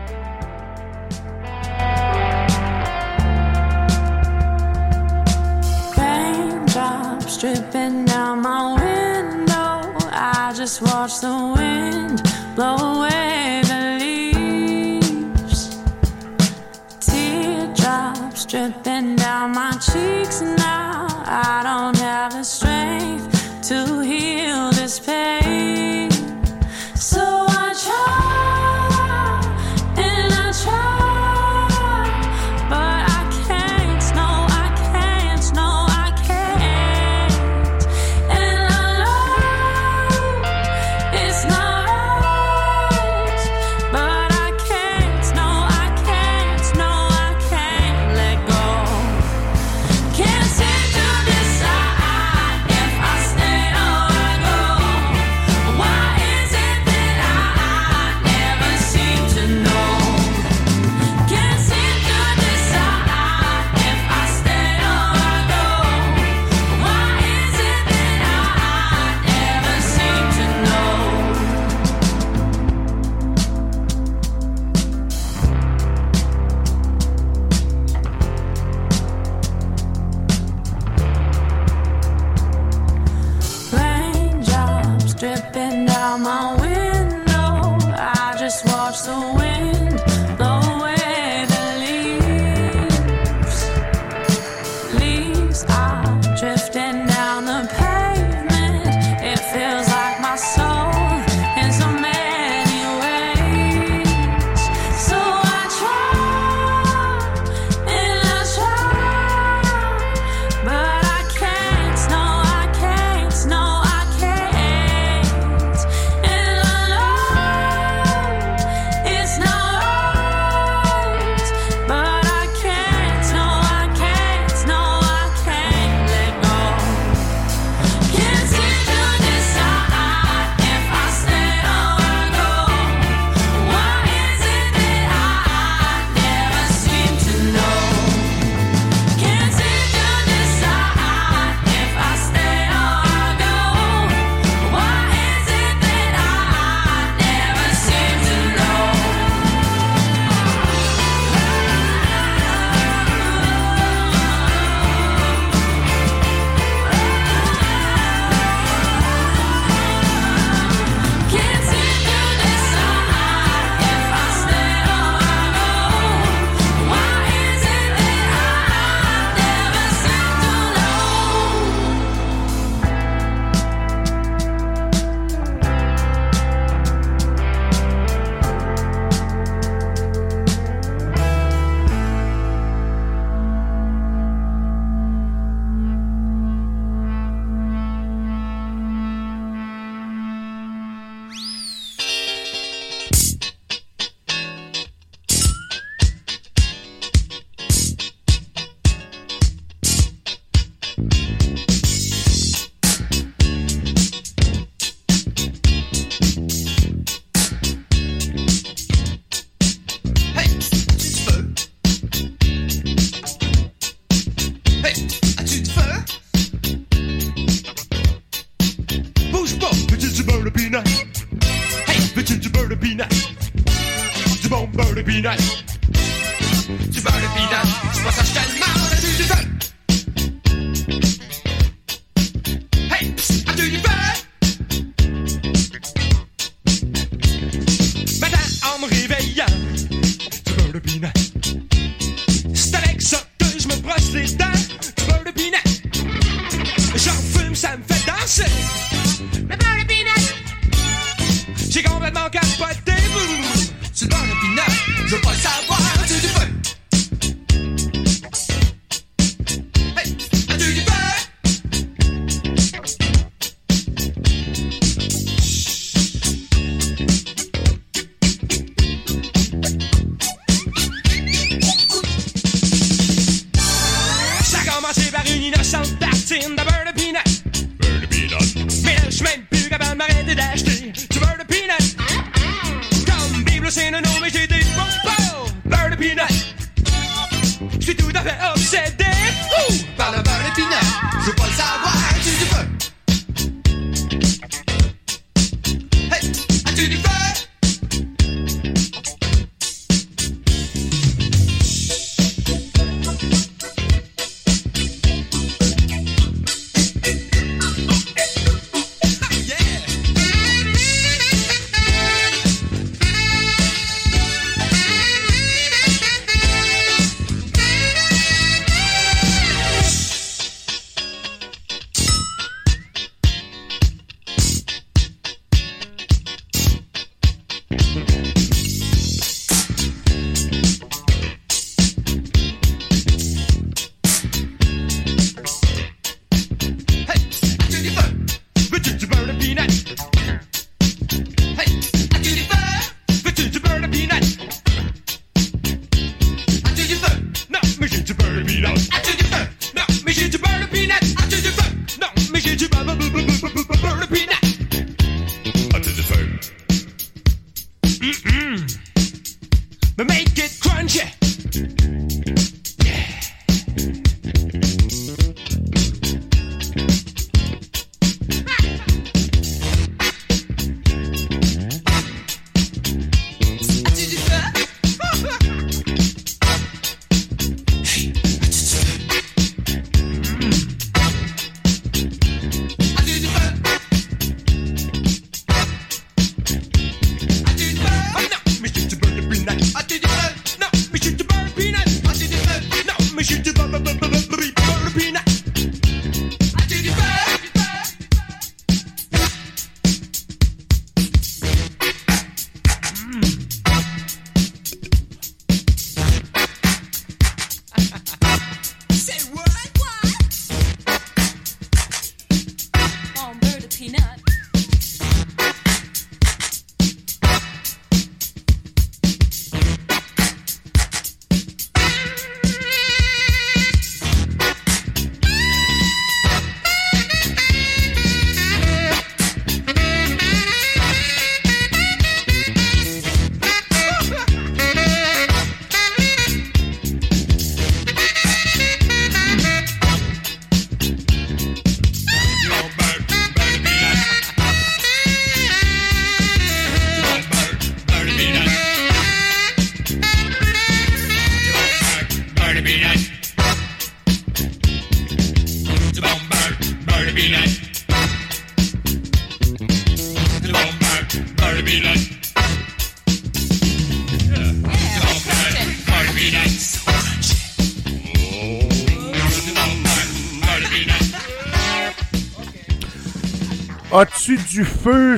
Dripping down my window. I just watch the wind blow away the leaves. Teardrops dripping down my cheeks now. I don't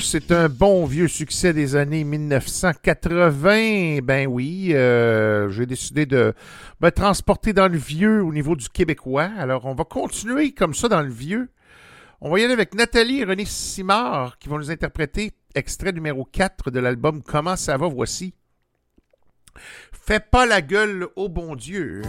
C'est un bon vieux succès des années 1980. Ben oui, euh, j'ai décidé de me transporter dans le vieux au niveau du québécois. Alors, on va continuer comme ça dans le vieux. On va y aller avec Nathalie et René Simard qui vont nous interpréter extrait numéro 4 de l'album Comment ça va? Voici. Fais pas la gueule au bon Dieu.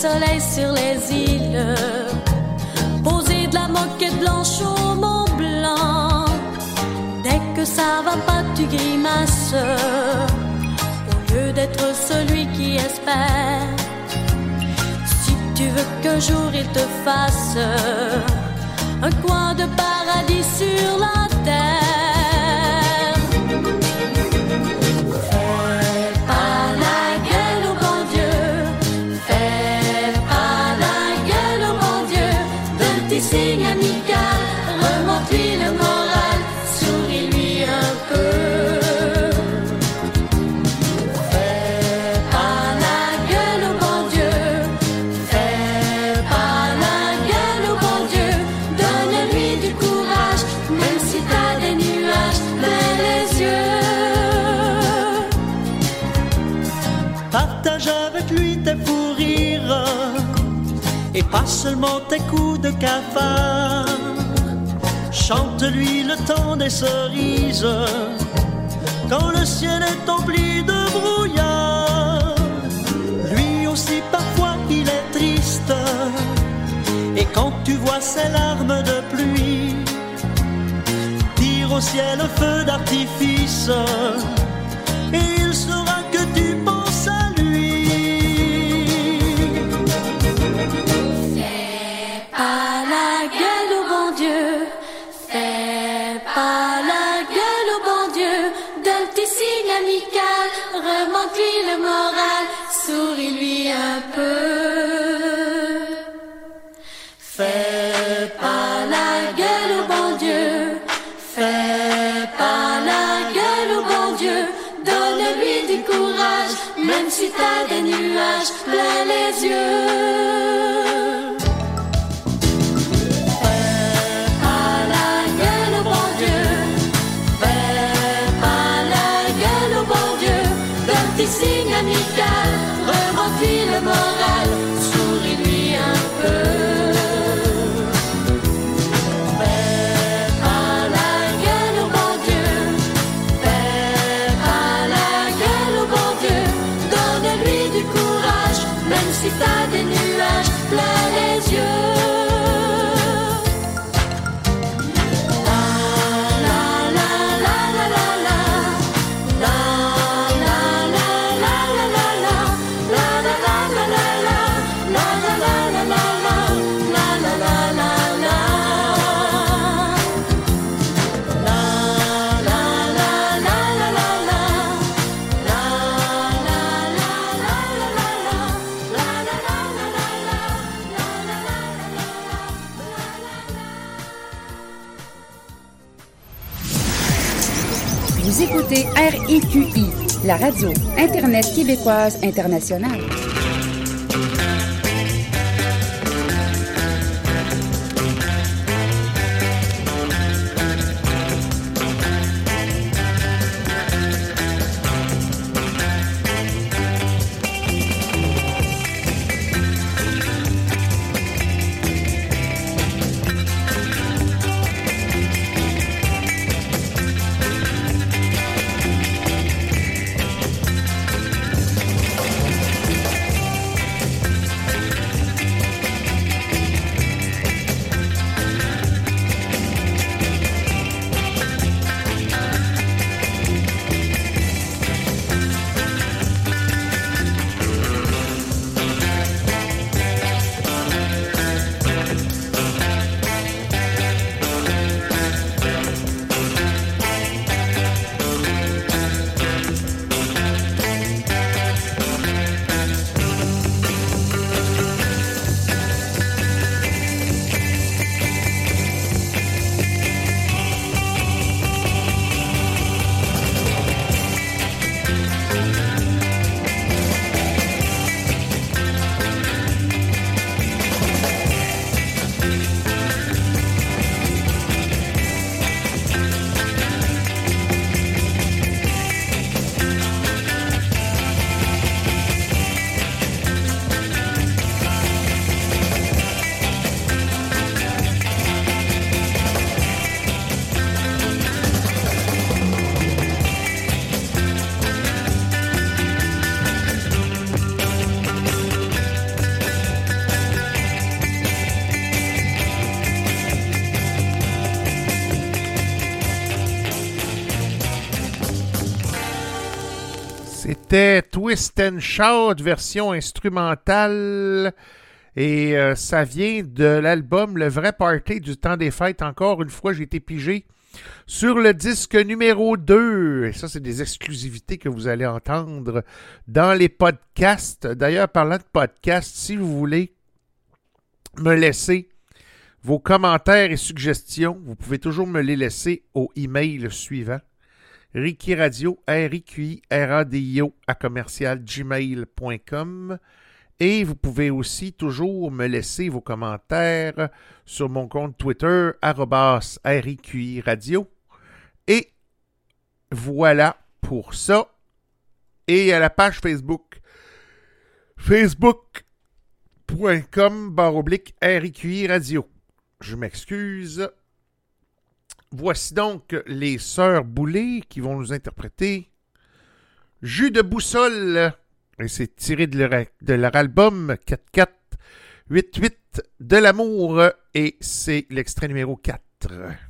Soleil sur les îles. Poser de la moquette blanche au Mont Blanc. Dès que ça va pas, tu grimaces. Au lieu d'être celui qui espère. Si tu veux qu'un jour il te fasse un coin de paradis sur la terre. Seulement tes coups de cafard. Chante-lui le temps des cerises quand le ciel est empli de brouillard. Lui aussi parfois il est triste et quand tu vois ses larmes de pluie, tire au ciel feu d'artifice remonte-lui le moral, souris-lui un peu. Fais pas la gueule au bon Dieu, fais pas la gueule au bon Dieu, donne-lui du courage, même si t'as des nuages plein les yeux. RIQI, la radio Internet québécoise internationale. C'était Twist and Shout, version instrumentale. Et euh, ça vient de l'album Le vrai party du temps des fêtes. Encore une fois, j'ai été pigé sur le disque numéro 2. Et ça, c'est des exclusivités que vous allez entendre dans les podcasts. D'ailleurs, parlant de podcasts, si vous voulez me laisser vos commentaires et suggestions, vous pouvez toujours me les laisser au email suivant. Ricky Radio, R-I-Q-I, R-A-D-I-O, à commercial gmail.com. Et vous pouvez aussi toujours me laisser vos commentaires sur mon compte Twitter, RIQI Radio. Et voilà pour ça. Et à la page Facebook, facebook.com barre oblique RIQI Radio. Je m'excuse. Voici donc les Sœurs Boulay qui vont nous interpréter Jus de boussole. Et c'est tiré de leur, de leur album 4488 de l'amour. Et c'est l'extrait numéro 4.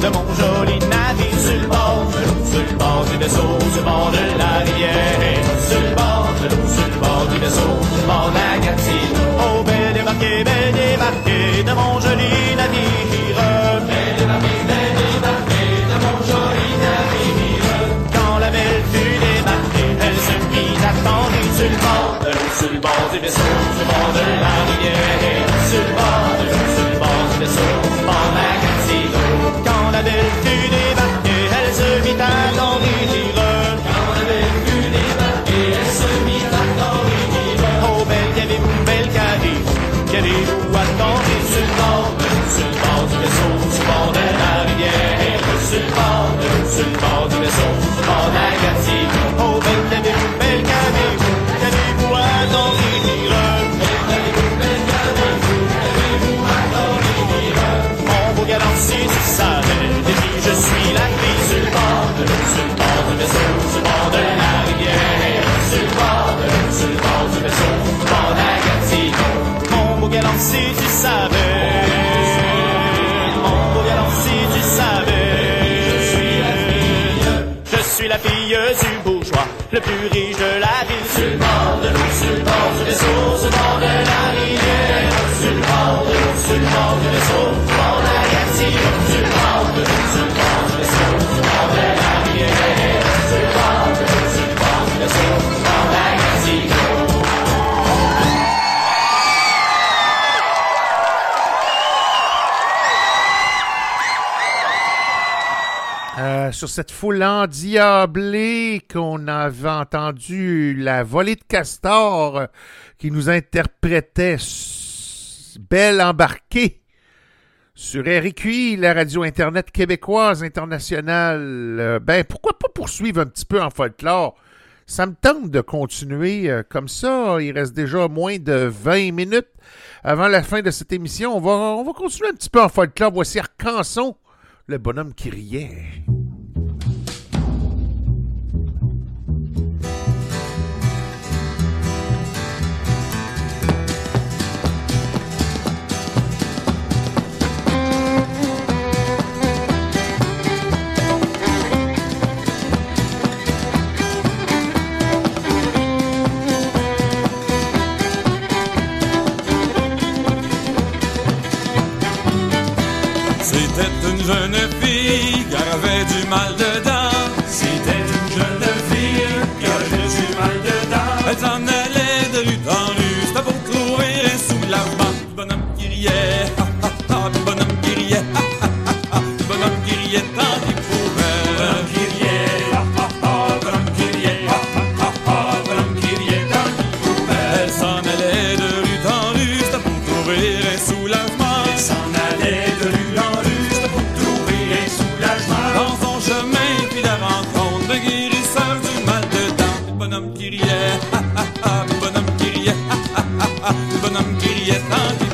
de mon joli navire sur le bord de l'eau, sur le bord du vaisseau, sur le bord de la rivière. Sur le bord de l'eau, sur le bord du vaisseau, bord de la gâtine. Oh, bel débarqué, bel débarqué de mon joli navire. Bel débarqué, bel débarqué de mon joli navire. Quand la belle fut débarquée, elle se mit à sur le bord de l'eau, sur le bord du vaisseau, sur le bord de la rivière. savais. Mon beau si tu savais. Je suis la fille. Je suis la fille du bourgeois, le plus riche de la ville. Sur le bord de l'eau, sur le de la rivière. Sur le de l'eau, sur le bord du. sur cette foule endiablée qu'on avait entendu la volée de Castor qui nous interprétait Belle embarquée sur RQI, la radio Internet québécoise internationale. Euh, ben, pourquoi pas poursuivre un petit peu en folklore? Ça me tente de continuer euh, comme ça. Il reste déjà moins de 20 minutes avant la fin de cette émission. On va, on va continuer un petit peu en folklore. Voici Arcanson, le bonhomme qui riait. mal. queria tanto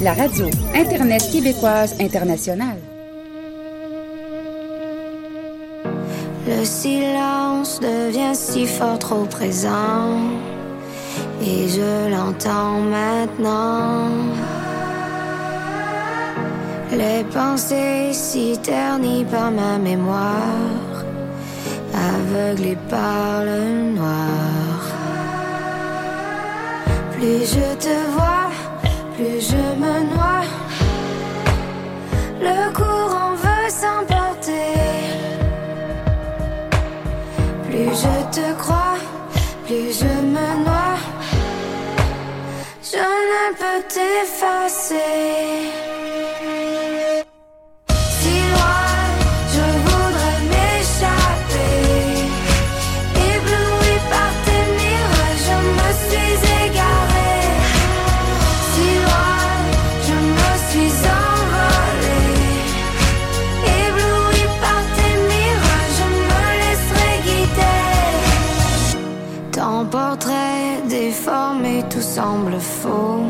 La radio Internet québécoise internationale. Le silence devient si fort trop présent et je l'entends maintenant. Les pensées si ternies par ma mémoire, aveuglées par le noir. Plus je te vois. te crois, plus je me noie. Je ne peux t'effacer. semble faux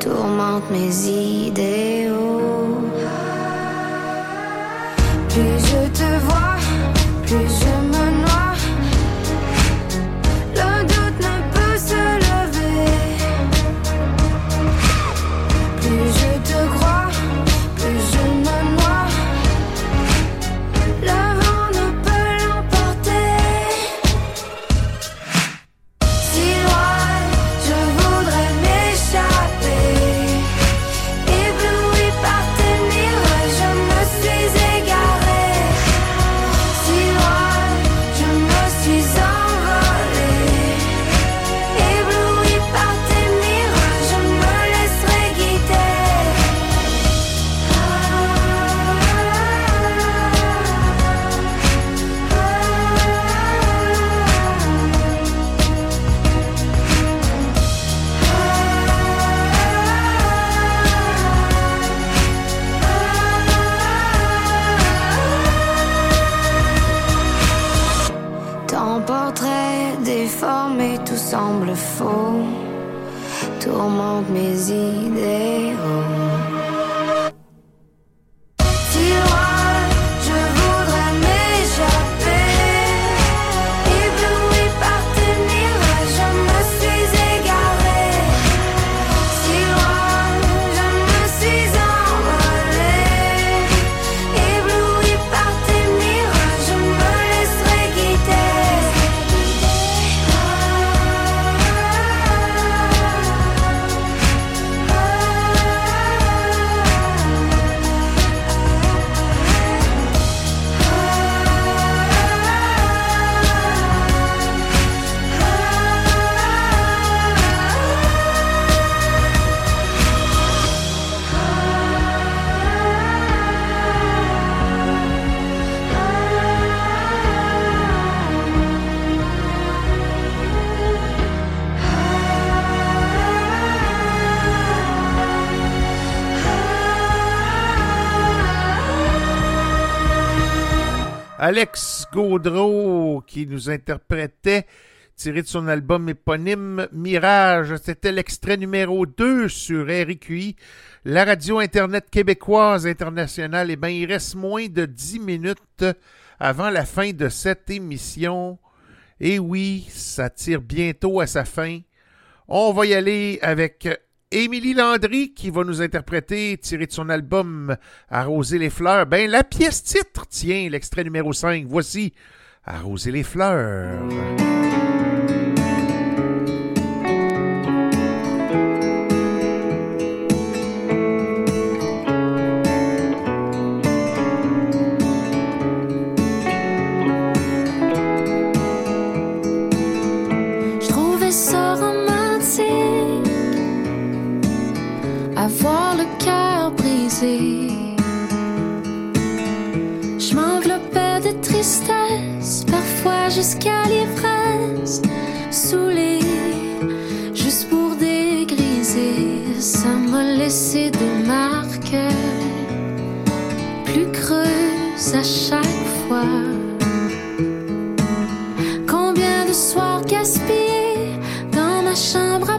tourmente mes idéaux. Plus je te vois, plus je me Gaudreau qui nous interprétait tiré de son album éponyme Mirage. C'était l'extrait numéro 2 sur RQI, la radio Internet québécoise internationale. Eh bien, il reste moins de 10 minutes avant la fin de cette émission. Et oui, ça tire bientôt à sa fin. On va y aller avec Émilie Landry qui va nous interpréter, tiré de son album Arroser les fleurs. Ben, la pièce titre, tiens, l'extrait numéro 5. Voici Arroser les fleurs. Je m'enveloppais de tristesse, parfois jusqu'à l'ivresse, saoulée, juste pour dégriser. Ça m'a laissé des marques plus creuses à chaque fois. Combien de soirs gaspillés dans ma chambre